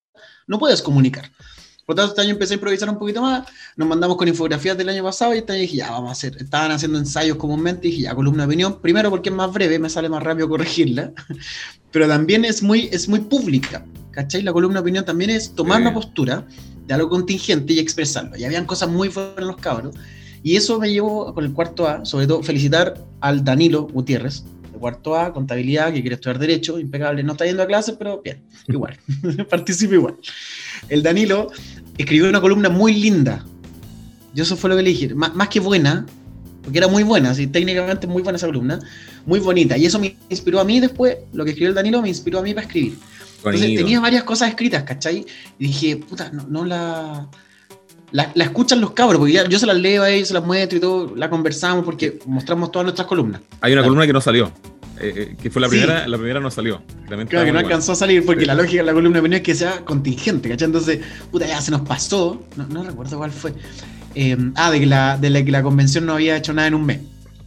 no puedes comunicar. Por lo tanto, este año empecé a improvisar un poquito más, nos mandamos con infografías del año pasado y este año dije, ya, vamos a hacer, estaban haciendo ensayos comúnmente y dije, ya, columna de opinión, primero porque es más breve, me sale más rápido corregirla, (laughs) pero también es muy, es muy pública, ¿cachai? La columna de opinión también es tomar sí. una postura de algo contingente y expresarlo, y habían cosas muy fuertes en los cabros, y eso me llevó con el cuarto A, sobre todo felicitar al Danilo Gutiérrez, cuarto A, contabilidad, que quiere estudiar Derecho, impecable, no está yendo a clases, pero bien, (laughs) igual, (laughs) participa igual. El Danilo escribió una columna muy linda. Yo eso fue lo que le dije, más, más que buena, porque era muy buena, así, técnicamente muy buena esa columna, muy bonita. Y eso me inspiró a mí después, lo que escribió el Danilo me inspiró a mí para escribir. Entonces tenía varias cosas escritas, ¿cachai? Y dije, puta, no, no la, la, la. escuchan los cabros, porque ya, yo se las leo a ellos, se las muestro y todo, la conversamos porque mostramos todas nuestras columnas. Hay una columna que no salió, eh, que fue la primera, sí. la primera no salió. Claro, que no bueno. alcanzó a salir porque sí. la lógica de la columna de opinión es que sea contingente, ¿cachai? Entonces, puta, ya se nos pasó, no, no recuerdo cuál fue. Eh, ah, de que, la, de la que la convención no había hecho nada en un mes.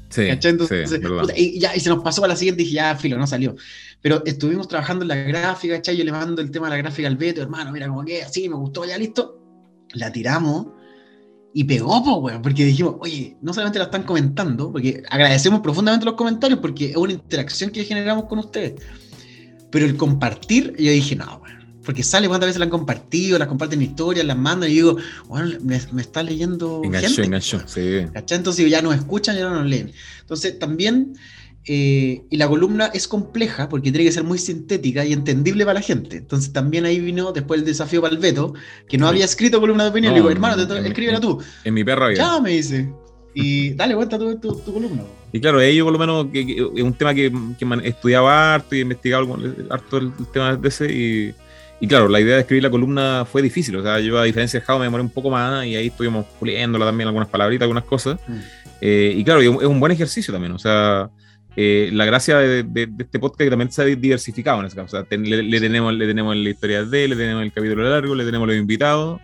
Sí, ¿cachai? Entonces, sí, puta, y, ya, y se nos pasó para la siguiente y dije, ya, filo, no salió. Pero estuvimos trabajando en la gráfica, ¿cachai? Yo le mando el tema de la gráfica al Beto, hermano, mira, como que así, me gustó, ya listo. La tiramos y pegó, pues, weón, porque dijimos, oye, no solamente la están comentando, porque agradecemos profundamente los comentarios, porque es una interacción que generamos con ustedes, pero el compartir, yo dije, no, weón, porque sale cuántas veces la han compartido, las comparten historias, las mandan, y digo, bueno, me, me está leyendo enganchó, gente. Enganchó, sí. ¿Cachai? Entonces ya nos escuchan, ya no nos leen. Entonces también eh, y la columna es compleja porque tiene que ser muy sintética y entendible para la gente. Entonces también ahí vino después el desafío para el Beto, que no sí. había escrito columna de opinión. No, Le digo, hermano, te, escríbela tú. En mi perra vida. Ya me dice. Y (laughs) dale, cuenta tu, tu, tu columna. Y claro, ellos por lo menos que, que, es un tema que, que estudiaba harto y investigaba harto el, el tema de ese y, y, claro, la idea de escribir la columna fue difícil. O sea, yo a diferencia de Jao me demoré un poco más y ahí estuvimos puliéndola también algunas palabritas, algunas cosas. Mm. Eh, y claro, es un buen ejercicio también. O sea, eh, la gracia de, de, de, este podcast que también se ha diversificado en ese caso. O sea, ten, le, le, tenemos, le tenemos la historia de, le tenemos el capítulo largo, le tenemos los invitados,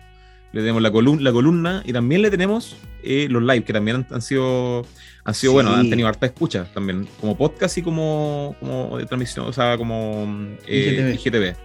le tenemos la, columna, la columna y también le tenemos eh, los live, que también han, han sido, han sido sí. bueno, han tenido harta escucha también, como podcast y como, como de transmisión, o sea, como eh, IGTV. IGTV.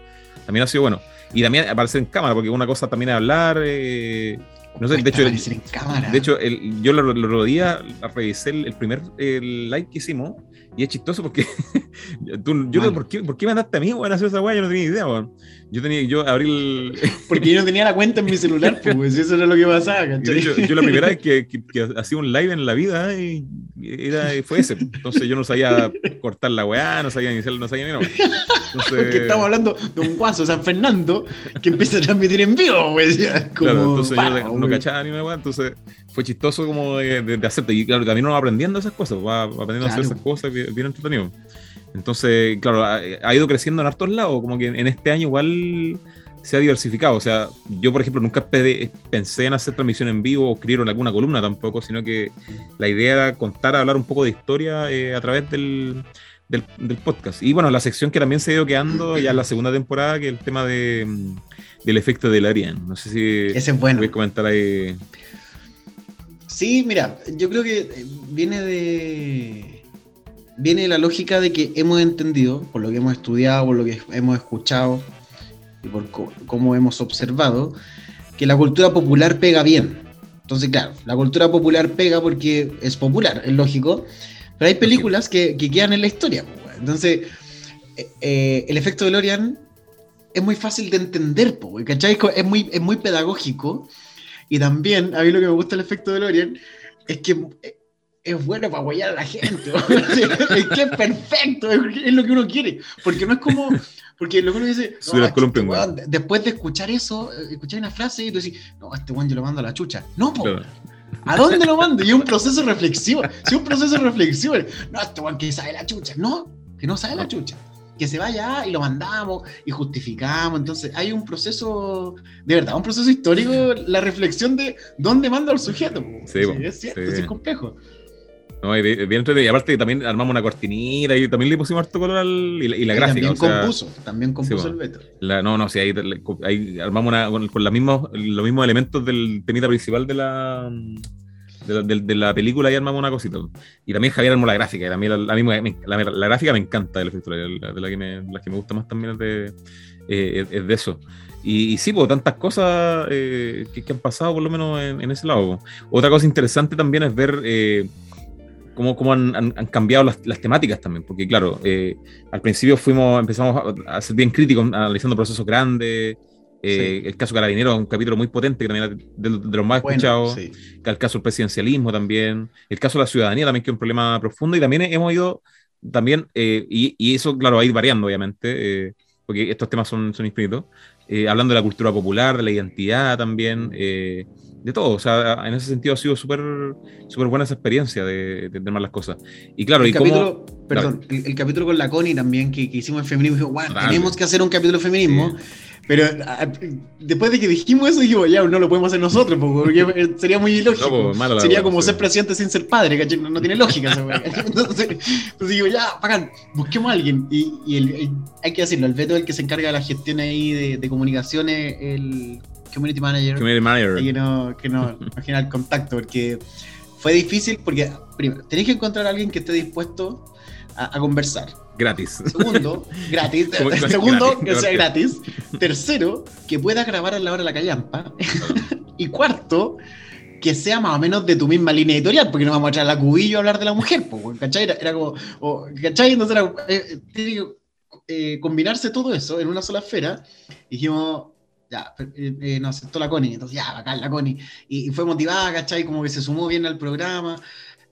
También ha sido bueno. Y también aparecer en cámara, porque una cosa también es hablar. Eh, no sé, de hecho, el, de hecho el, yo lo, lo, lo día revisé el, el primer el live que hicimos y es chistoso porque (laughs) tú, yo, ¿por qué, ¿por qué mandaste a mí, weón, a hacer esa weá? Yo no tenía idea, weón. Yo tenía, yo abrí el... (laughs) porque yo no tenía la cuenta en mi celular, (laughs) pues, eso era lo que pasaba, ¿cachai? De hecho, yo la primera vez que, que, que, hacía un live en la vida y era, fue ese. Entonces yo no sabía cortar la weá, no sabía iniciar, no sabía ni nada. Entonces... Porque estamos hablando de un guaso San Fernando que empieza a transmitir en vivo. Como, claro, entonces yo no cachaba ni una weá, entonces fue chistoso como de, de, de hacerte. Y claro, también uno va aprendiendo esas cosas, va aprendiendo claro. a hacer esas cosas bien, bien entretenido. Entonces, claro, ha, ha, ido creciendo en hartos lados, como que en este año igual se ha diversificado. O sea, yo, por ejemplo, nunca pensé en hacer transmisión en vivo o escribir en alguna columna tampoco, sino que la idea era contar, hablar un poco de historia eh, a través del, del, del, podcast. Y bueno, la sección que también se ha ido quedando ya en la segunda temporada, que es el tema de, del efecto de Larian. No sé si Ese es bueno. puedes comentar ahí. Sí, mira, yo creo que viene de viene la lógica de que hemos entendido, por lo que hemos estudiado, por lo que hemos escuchado y por cómo hemos observado, que la cultura popular pega bien. Entonces, claro, la cultura popular pega porque es popular, es lógico, pero hay películas que, que quedan en la historia. Entonces, eh, el efecto de Lorian es muy fácil de entender, ¿cachai? Es muy, es muy pedagógico. Y también, a mí lo que me gusta el efecto de Lorian es que es bueno para apoyar a la gente. (laughs) es que es perfecto, es, lo que uno quiere. Porque no es como. Porque lo que uno dice. (laughs) después de escuchar eso, eh, escuchar una frase y tú dices, no, este weón yo lo mando a la chucha. No, po. ¿A dónde lo mando? Y es un proceso reflexivo. Si es un proceso reflexivo, no, este weón que sabe la chucha. No, que no sabe la chucha. Que se vaya y lo mandamos y justificamos. Entonces, hay un proceso, de verdad, un proceso histórico, la reflexión de dónde manda el sujeto. Sí, es cierto, es complejo. No, y, bien y aparte también armamos una cortinita y también le pusimos harto color al, y, la, gráfica. También compuso, también compuso el Beto. no, no, sí, ahí, armamos una, con, los, mismos, los mismos elementos del temita principal de la, de la, película y armamos una cosita. Y también Javier armó la gráfica, y también la, la, la, gráfica me encanta de la de la que me, la que me gusta más también es de, eh, es, de eso. Y, sí, pues tantas cosas eh, que, han pasado por lo menos en, en, ese lado. Otra cosa interesante también es ver... Eh, cómo, cómo han, han, cambiado las, las, temáticas también, porque claro, eh, al principio fuimos, empezamos a, ser bien críticos, analizando procesos grandes, eh, el caso Carabinero, un capítulo muy potente que también de, de, los más escuchados, el caso del presidencialismo también, el caso de la ciudadanía también que es un problema profundo y también hemos ido, también, eh, y, y, eso claro va a ir variando obviamente, porque estos temas son, son infinitos, hablando de la cultura popular, de la identidad también, de todo. O sea, en ese sentido ha sido súper súper buena esa experiencia de, de, las cosas. Y claro, el y capítulo, perdón, el, capítulo con la Connie también que, que hicimos en feminismo, dijo, bueno, tenemos que hacer un capítulo de feminismo. Pero después de que dijimos eso, dijimos, ya, no lo podemos hacer nosotros, porque (laughs) sería muy ilógico. sería como ser presidente sin ser padre, No, tiene lógica (laughs) (laughs) entonces, entonces, digo, ya, pagan, busquemos a alguien. Y, y hay que decirlo, el veto es el que se encarga de la gestión ahí de, de comunicaciones, el community manager. Community manager. Que no, que no, imagina el contacto, porque fue difícil, porque primero, tenéis que encontrar a alguien que esté dispuesto a, conversar. (laughs) Gratis. Segundo, gratis. Segundo, que sea gratis. Tercero, que pueda grabar a la hora de la callampa. (laughs) y cuarto, que sea más o menos de tu misma línea editorial, porque no vamos a echar la cubillo a hablar de la mujer, ¿cachai? Era, como, ¿cachai? Entonces era, eh, tiene que eh, combinarse todo eso en una sola esfera. Y dijimos, ya, eh, eh, nos aceptó la Connie, entonces ya, bacán la Connie, y, fue motivada, ¿cachai? Como que se sumó bien al programa.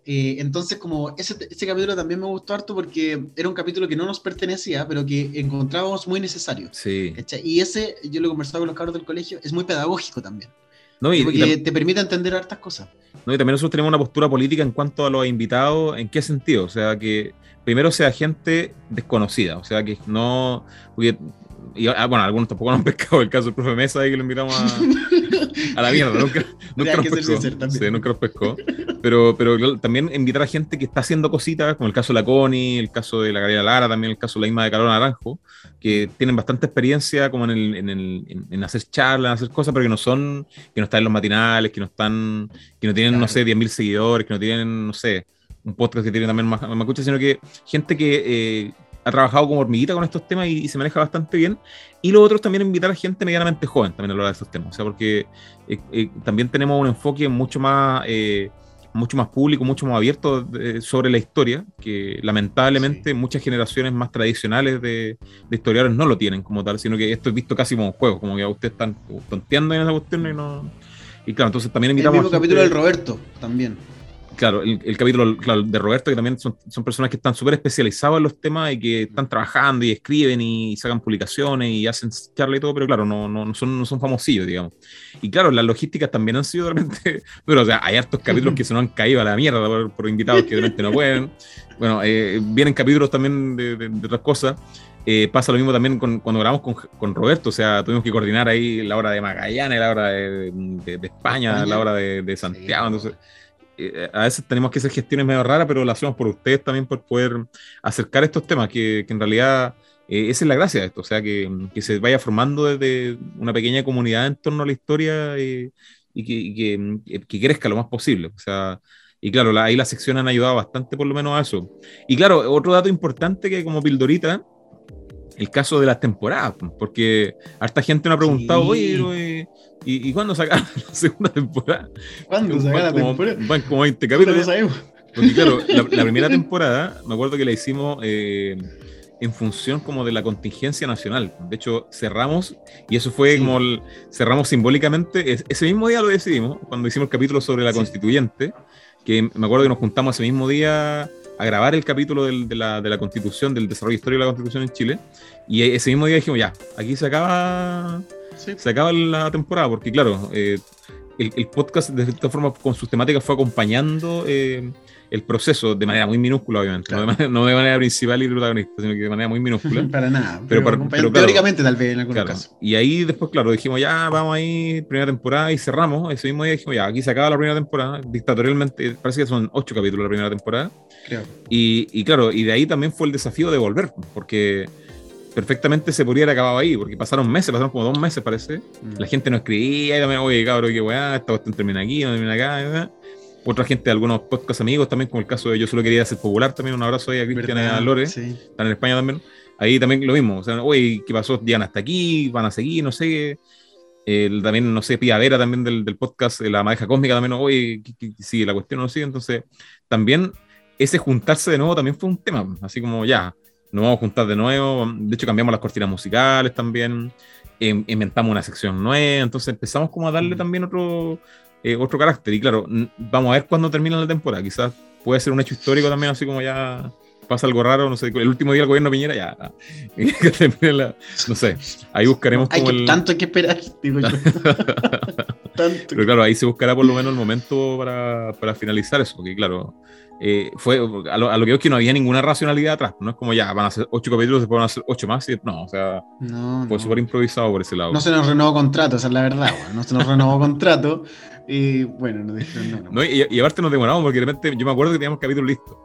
Eh, entonces, como ese, ese, capítulo también me gustó harto porque era un capítulo que no nos pertenecía, pero que encontrábamos muy necesario. Sí. Y ese, yo lo he conversado con los cabros del colegio, es muy pedagógico también. No, y, porque te permite entender hartas cosas. No, y también nosotros tenemos una postura política en cuanto a los invitados, ¿en qué sentido? O sea, que primero sea gente desconocida, o sea, que no, y ah, bueno, algunos tampoco no han pescado el caso del profe Mesa ahí que lo invitamos a, a la mierda. Nunca, (laughs) nunca nos pescó. Sí, nunca nos pescó. Pero, pero también invitar a gente que está haciendo cositas, como el caso de la Connie, el caso de la Gabriela Lara, también el caso de la Isma de Carol Naranjo, que tienen bastante experiencia como en, el, en, el, en, hacer charlas, en hacer cosas, pero que no son, que no están en los matinales, que no están, que no tienen, no sé, 10.000 seguidores, que no tienen, no sé, un podcast que tiene también más, más escucha, sino que gente que, eh, ha trabajado como hormiguita con estos temas y, se maneja bastante bien. Y lo otro es también invitar a gente medianamente joven también a hablar de estos temas. O sea, porque eh, eh, también tenemos un enfoque mucho más, eh, mucho más público, mucho más abierto sobre la historia, que lamentablemente muchas generaciones más tradicionales de, historiadores no lo tienen como tal, sino que esto es visto casi como un juego, como que ustedes están tonteando en esa cuestión y no... Y claro, entonces también invitamos... El mismo capítulo del Roberto, también claro, el, capítulo de Roberto, que también son, personas que están súper especializadas en los temas y que están trabajando y escriben y sacan publicaciones y hacen charla y todo, pero claro, no, no, son, no son famosillos, digamos. Y claro, las logísticas también han sido realmente, (laughs) pero o sea, hay hartos capítulos que se nos han caído a la mierda por, invitados que realmente no pueden. Bueno, eh, vienen capítulos también de, otras cosas. Eh, pasa lo mismo también con, cuando grabamos con, con, Roberto, o sea, tuvimos que coordinar ahí la hora de Magallanes, la hora de, España, la hora de, Santiago, entonces eh, a veces tenemos que hacer gestiones medio raras, pero lo hacemos por ustedes también por poder acercar estos temas, que, en realidad eh, esa es la gracia de esto, o sea, que, se vaya formando desde una pequeña comunidad en torno a la historia eh, y, que, que, crezca lo más posible. O sea, y claro, ahí las secciones han ayudado bastante por lo menos a eso. Y claro, otro dato importante que como pildorita, el caso de las temporadas, porque harta gente me ha preguntado, oye, ¿y, ¿y, cuándo saca (laughs) la segunda temporada? ¿Cuándo saca la temporada? Van como 20 capítulos. Porque claro, la, (laughs) primera temporada, me acuerdo que la hicimos, eh, en función como de la contingencia nacional. De hecho, cerramos, y eso fue como cerramos simbólicamente, ese mismo día lo decidimos, cuando hicimos el capítulo sobre la constituyente, que me acuerdo que nos juntamos ese mismo día a grabar el capítulo de, la, de, la, constitución, del desarrollo histórico de la constitución en Chile, y ese mismo día dijimos, ya, aquí se acaba, se acaba la temporada, porque claro, eh, el, podcast de esta forma con sus temáticas fue acompañando eh, el proceso de manera muy minúscula, obviamente. (laughs) No, de manera, principal y protagonista, sino que de manera muy minúscula. (laughs) para nada. Pero, teóricamente tal vez en algunos casos. Y ahí después, claro, dijimos ya, vamos ahí, primera temporada, y cerramos. Ese mismo día dijimos ya, aquí se acaba la primera temporada. Dictatorialmente, parece que son ocho capítulos la primera temporada. Creo. Y, y claro, y de ahí también fue el desafío de volver, porque perfectamente se podría haber acabado ahí, porque pasaron meses, pasaron como dos meses, parece. Mm. La gente no escribía, y también, oye, cabrón, qué weá, esta cuestión termina aquí, no termina acá, Otra gente, algunos podcast amigos también, como el caso de Yo Solo Quería Ser Popular, también un abrazo ahí a Cristian y a Lore, están en España también. Ahí también lo mismo, o sea, oye, ¿qué pasó? Llegan hasta aquí, van a seguir, no sé. El, también, no sé, Pia Vera también del, del podcast, La Madeja Cósmica también, oye, sigue la cuestión no sigue. Entonces, también ese juntarse de nuevo también fue un tema, así como ya, nos vamos a juntar de nuevo. De hecho, cambiamos las cortinas musicales también. Em, inventamos una sección nueva. Entonces empezamos como a darle mm. también otro, eh, otro carácter. Y claro, vamos a ver cuándo termina la temporada. Quizás puede ser un hecho histórico también, así como ya pasa algo raro, no sé, el último día del gobierno Piñera, ya, (laughs) no sé, ahí buscaremos como hay Tanto hay que esperar, digo yo. (laughs) Pero claro, ahí se buscará por lo menos el momento para, para finalizar eso, porque claro, eh, fue a lo, que veo que no había ninguna racionalidad atrás. No es como ya van a ser ocho capítulos, después van a ser ocho más. Y, no, o sea, fue súper improvisado por ese lado. No se nos renovó contrato, esa es la verdad. no se nos renovó contrato. Y bueno, nos dijeron no. no. y, aparte nos demoramos porque de repente yo me acuerdo que teníamos capítulo listo.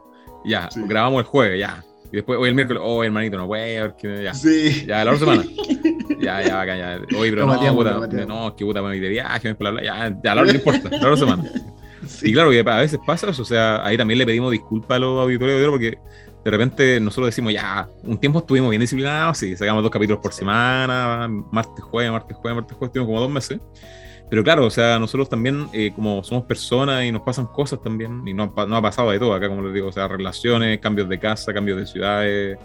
Ya, grabamos el jueves, ya. Y después, hoy el miércoles, oh, hermanito, no porque ya. Sí. Ya, la otra semana. (laughs) ya, ya, acá, ya. Oye, pero no, puta, no, que puta, me voy de viaje, ya, ya, la otra no importa, la otra semana. Y claro, que a veces pasa eso, o sea, ahí también le pedimos disculpas a los auditores de porque de repente nosotros decimos, ya, un tiempo estuvimos bien disciplinados, sí, sacamos dos capítulos por semana, martes, jueves, martes, jueves, martes, jueves, estuvimos como dos meses. Pero claro, o sea, nosotros también, eh, como somos personas y nos pasan cosas también, y no, no ha pasado de todo acá, como les digo, o sea, relaciones, cambios de casa, cambios de ciudades,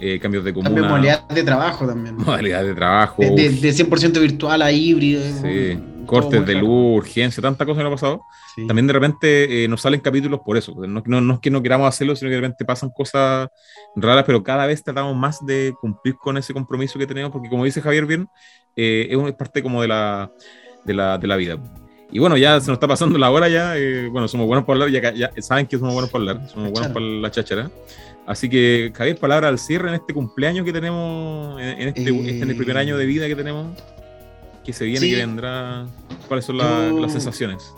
eh, cambios de comuna. Cambios de modalidad de trabajo también. Modalidad de trabajo. De, de, 100% virtual a híbrido. Sí, cortes de luz, urgencia, tanta cosa que nos ha pasado. También de repente eh, nos salen capítulos por eso. No, no, no, es que no queramos hacerlo, sino que de repente pasan cosas raras, pero cada vez tratamos más de cumplir con ese compromiso que tenemos, porque como dice Javier bien, eh, es parte como de la, de la, de la vida. Y bueno, ya se nos está pasando la hora ya. bueno, somos buenos para hablar, ya, ya, saben que somos buenos para hablar, somos buenos para la cháchara. Así que, Javier, palabra al cierre en este cumpleaños que tenemos, en este, este en el primer año de vida que tenemos, que se viene, que vendrá. ¿Cuáles son las sensaciones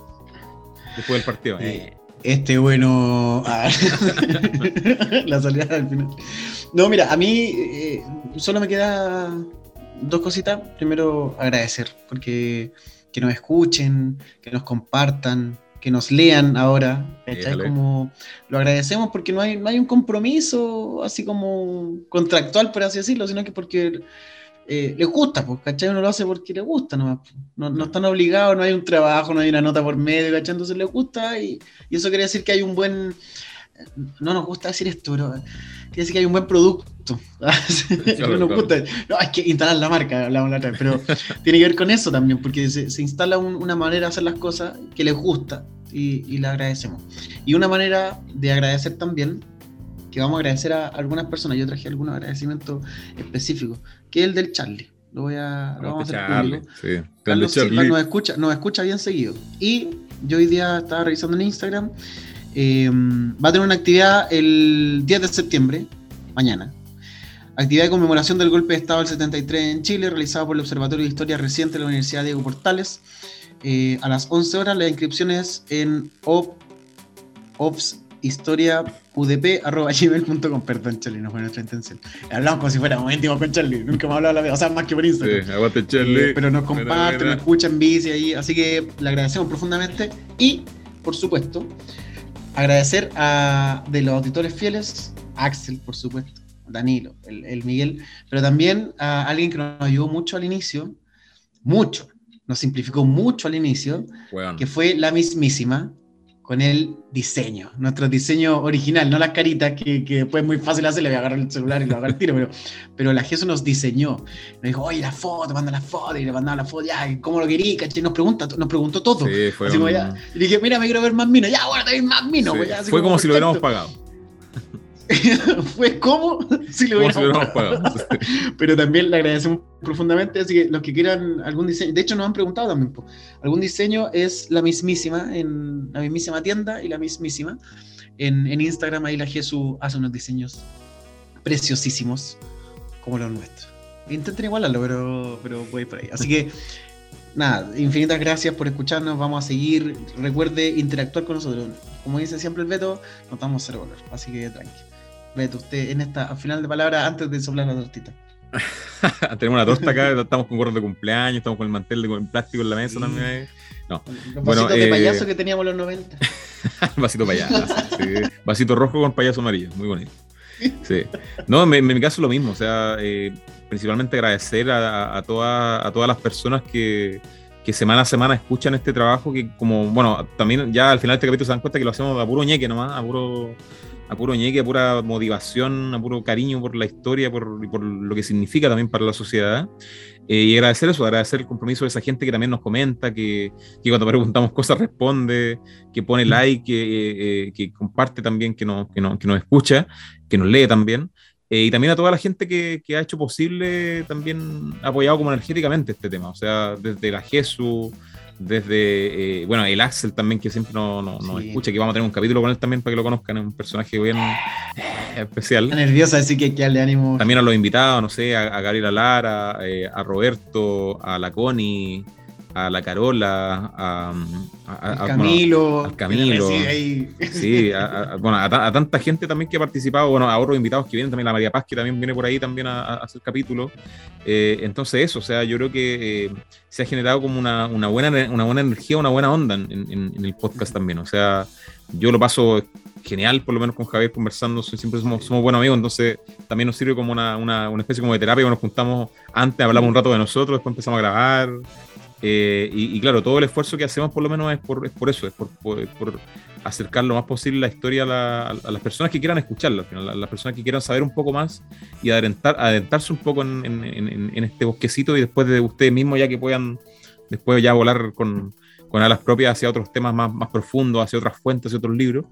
después del partido? Eh, este bueno. (laughs) Ah, la salida al final. No, mira, a mí eh, solo me queda dos cositas. Primero, agradecer, porque que nos escuchen, que nos compartan, que nos lean ahora, Como lo agradecemos porque no hay, no hay un compromiso así como contractual, por así decirlo, sino que porque eh, les gusta, pues, ¿cachai? Uno lo hace porque le gusta, no, no, están obligados, no hay un trabajo, no hay una nota por medio, ¿cachai? Entonces les gusta y, y eso quiere decir que hay un buen, no nos gusta decir esto, pero quiere decir que hay un buen producto. (laughs) no nos gusta, no, hay que instalar la marca, hablamos la otra vez, pero (laughs) tiene que ver con eso también, porque se, se instala una manera de hacer las cosas que les gusta y, y le agradecemos. Y una manera de agradecer también, que vamos a agradecer a algunas personas, yo traje algunos agradecimientos específicos, que es el del Charlie. Lo voy a, lo vamos a hacer. Sí. Carlos Silva nos escucha, nos escucha bien seguido. Y yo hoy día estaba revisando en Instagram Em, va a tener una actividad el 10 de septiembre, mañana. Actividad de conmemoración del golpe de Estado del 73 en Chile, realizada por el Observatorio de Historia Reciente de la Universidad Diego Portales. Eh, a las 11 horas, la inscripción es en opshistoriaudp.gmail.com Perdón, Charlie, no fue nuestra intención. Hablamos como si fuéramos íntimos con Charlie. Nunca hemos hablado la vida, o sea, más que por Instagram. Sí, aguante, Charlie. Eh, pero nos comparte, nos escucha en bici ahí. Así que le agradecemos profundamente. Y, por supuesto, agradecer a de los auditores fieles, Axel, por supuesto, Danilo, el, Miguel, pero también a alguien que nos ayudó mucho al inicio, mucho, nos simplificó mucho al inicio, que fue la mismísima con el diseño, nuestro diseño original, no las caritas que, que después es muy fácil hacer, le voy a agarrar el celular y lo agarrar el tiro, pero, pero la Jesús nos diseñó, nos dijo, oye, la foto, manda la foto, y le mandaba la foto, ya, ¿cómo lo querí? Nos, pregunta, nos preguntó todo. Sí, fue así un... ya, y dije, mira, me quiero ver más minos, ya, bueno, te más minos. Sí, pues, ya, fue como, como si lo hubiéramos pagado. (laughs) fue como (laughs) si lo hubiéramos pagado. (laughs) Pero también le agradecemos profundamente. Así que los que quieran algún diseño, de hecho nos han preguntado también, algún diseño es la mismísima en la mismísima tienda y la mismísima en, en Instagram. Ahí la Jesús hace unos diseños preciosísimos como los nuestros. Intenten igualarlo, pero, pero voy por ahí. Así que nada, infinitas gracias por escucharnos. Vamos a seguir. Recuerde interactuar con nosotros. Como dice siempre el Beto, nos damos cero valor. Así que tranqui. Beto, usted en esta final de palabras antes de soplar la tortita. (laughs) Tenemos una torta acá, estamos con gorros de cumpleaños, estamos con el mantel de plástico en la mesa también. No. Los bueno, vasitos de eh, payaso que teníamos los 90. (laughs) vasito payaso, sí. Vasito rojo con payaso amarillo, muy bonito. Sí. No, en, mi caso es lo mismo, o sea, eh, principalmente agradecer a, a, toda, a todas las personas que, que semana a semana escuchan este trabajo, que como, bueno, también ya al final de este capítulo se dan cuenta que lo hacemos a puro ñeque nomás, a puro, a puro ñeque, a pura motivación, a puro cariño por la historia, por, por lo que significa también para la sociedad. Eh, y agradecer eso, agradecer el compromiso de esa gente que también nos comenta, que, que cuando preguntamos cosas responde, que pone like, que, eh, eh, que comparte también, que, no, que, no, que nos escucha, que nos lee también. Eh, y también a toda la gente que, que, ha hecho posible, también apoyado como energéticamente este tema. O sea, desde la Jesús, desde, eh, bueno, el Axel también, que siempre nos no, escucha, que vamos a tener un capítulo con él también para que lo conozcan, es un personaje bien eh, especial. Está nerviosa, así que hay que darle ánimo. También a los invitados, no sé, a, a Gabriela Lara, a Roberto, a la Connie a la Carola, a, a, Camilo, al Camilo, sí, a, bueno, a, tanta gente también que ha participado, bueno, a otros invitados que vienen, también la María Paz que también viene por ahí también a, hacer capítulo. Eh, entonces eso, o sea, yo creo que eh, se ha generado como una, una, buena, una buena energía, una buena onda en, en, el podcast también, o sea, yo lo paso genial, por lo menos con Javier conversando, siempre somos, somos buenos amigos, entonces también nos sirve como una, una, una especie como de terapia, nos juntamos antes, hablamos un rato de nosotros, después empezamos a grabar, eh, y, claro, todo el esfuerzo que hacemos por lo menos es por, es por eso, es por, por, acercar lo más posible la historia a, las personas que quieran escucharla, a las personas que quieran saber un poco más y adentrarse adentrarse un poco en, en, en, este bosquecito y después de ustedes mismos ya que puedan después ya volar con, con alas propias hacia otros temas más, más profundos, hacia otras fuentes, hacia otros libros.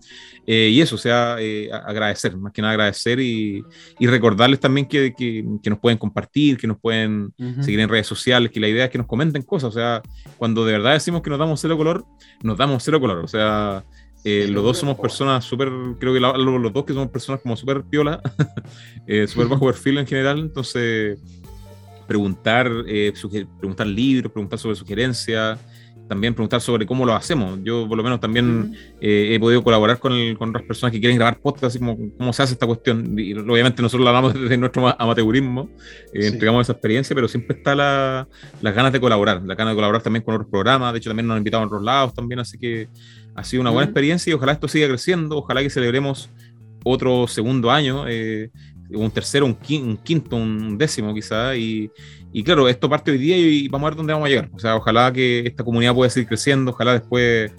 Eh, y eso, o sea, eh, agradecer, más que nada agradecer y, y recordarles también que, que, que, nos pueden compartir, que nos pueden seguir en redes sociales, que la idea es que nos comenten cosas, o sea, cuando de verdad decimos que nos damos cero color, nos damos cero color, o sea... Eh, los dos somos personas súper, creo que los dos que somos personas como súper piola, (laughs) súper bajo (laughs) perfil en general, entonces preguntar, preguntar libros, preguntar sobre sugerencias, también preguntar sobre cómo lo hacemos. Yo por lo menos también eh, he podido colaborar con, con, otras personas que quieren grabar podcast, así como cómo se hace esta cuestión. Y obviamente nosotros lo hablamos (laughs) desde nuestro amateurismo, eh, entregamos esa experiencia, pero siempre está la, las ganas de colaborar, la ganas de colaborar también con otros programas. De hecho, también nos han invitado a otros lados también, así que ha sido una buena experiencia y ojalá esto siga creciendo, ojalá que celebremos otro segundo año. Eh, un tercero, un quinto, un décimo quizá, y, y claro, esto parte hoy día y vamos a ver dónde vamos a llegar. O sea, ojalá que esta comunidad pueda seguir creciendo, ojalá después,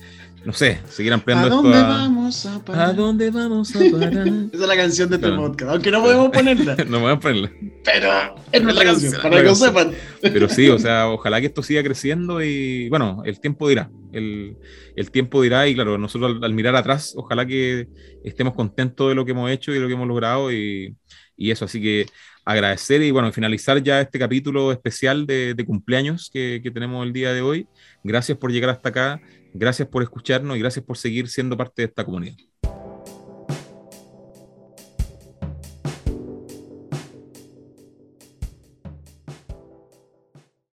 no sé, seguir ampliando ¿A dónde vamos a parar? ¿A dónde vamos a parar? (laughs) Esa es la canción de este podcast, aunque no podemos ponerla. (laughs) no podemos ponerla. Pero es nuestra canción, para que lo sepan. Pero sí, o (laughs) sea, ojalá que esto siga creciendo y bueno, el tiempo dirá. El, el tiempo dirá y claro, nosotros al, al, mirar atrás, ojalá que estemos contentos de lo que hemos hecho y de lo que hemos logrado y, y eso, así que agradecer y bueno, finalizar ya este capítulo especial de, cumpleaños que, tenemos el día de hoy. Gracias por llegar hasta acá, gracias por escucharnos y gracias por seguir siendo parte de esta comunidad.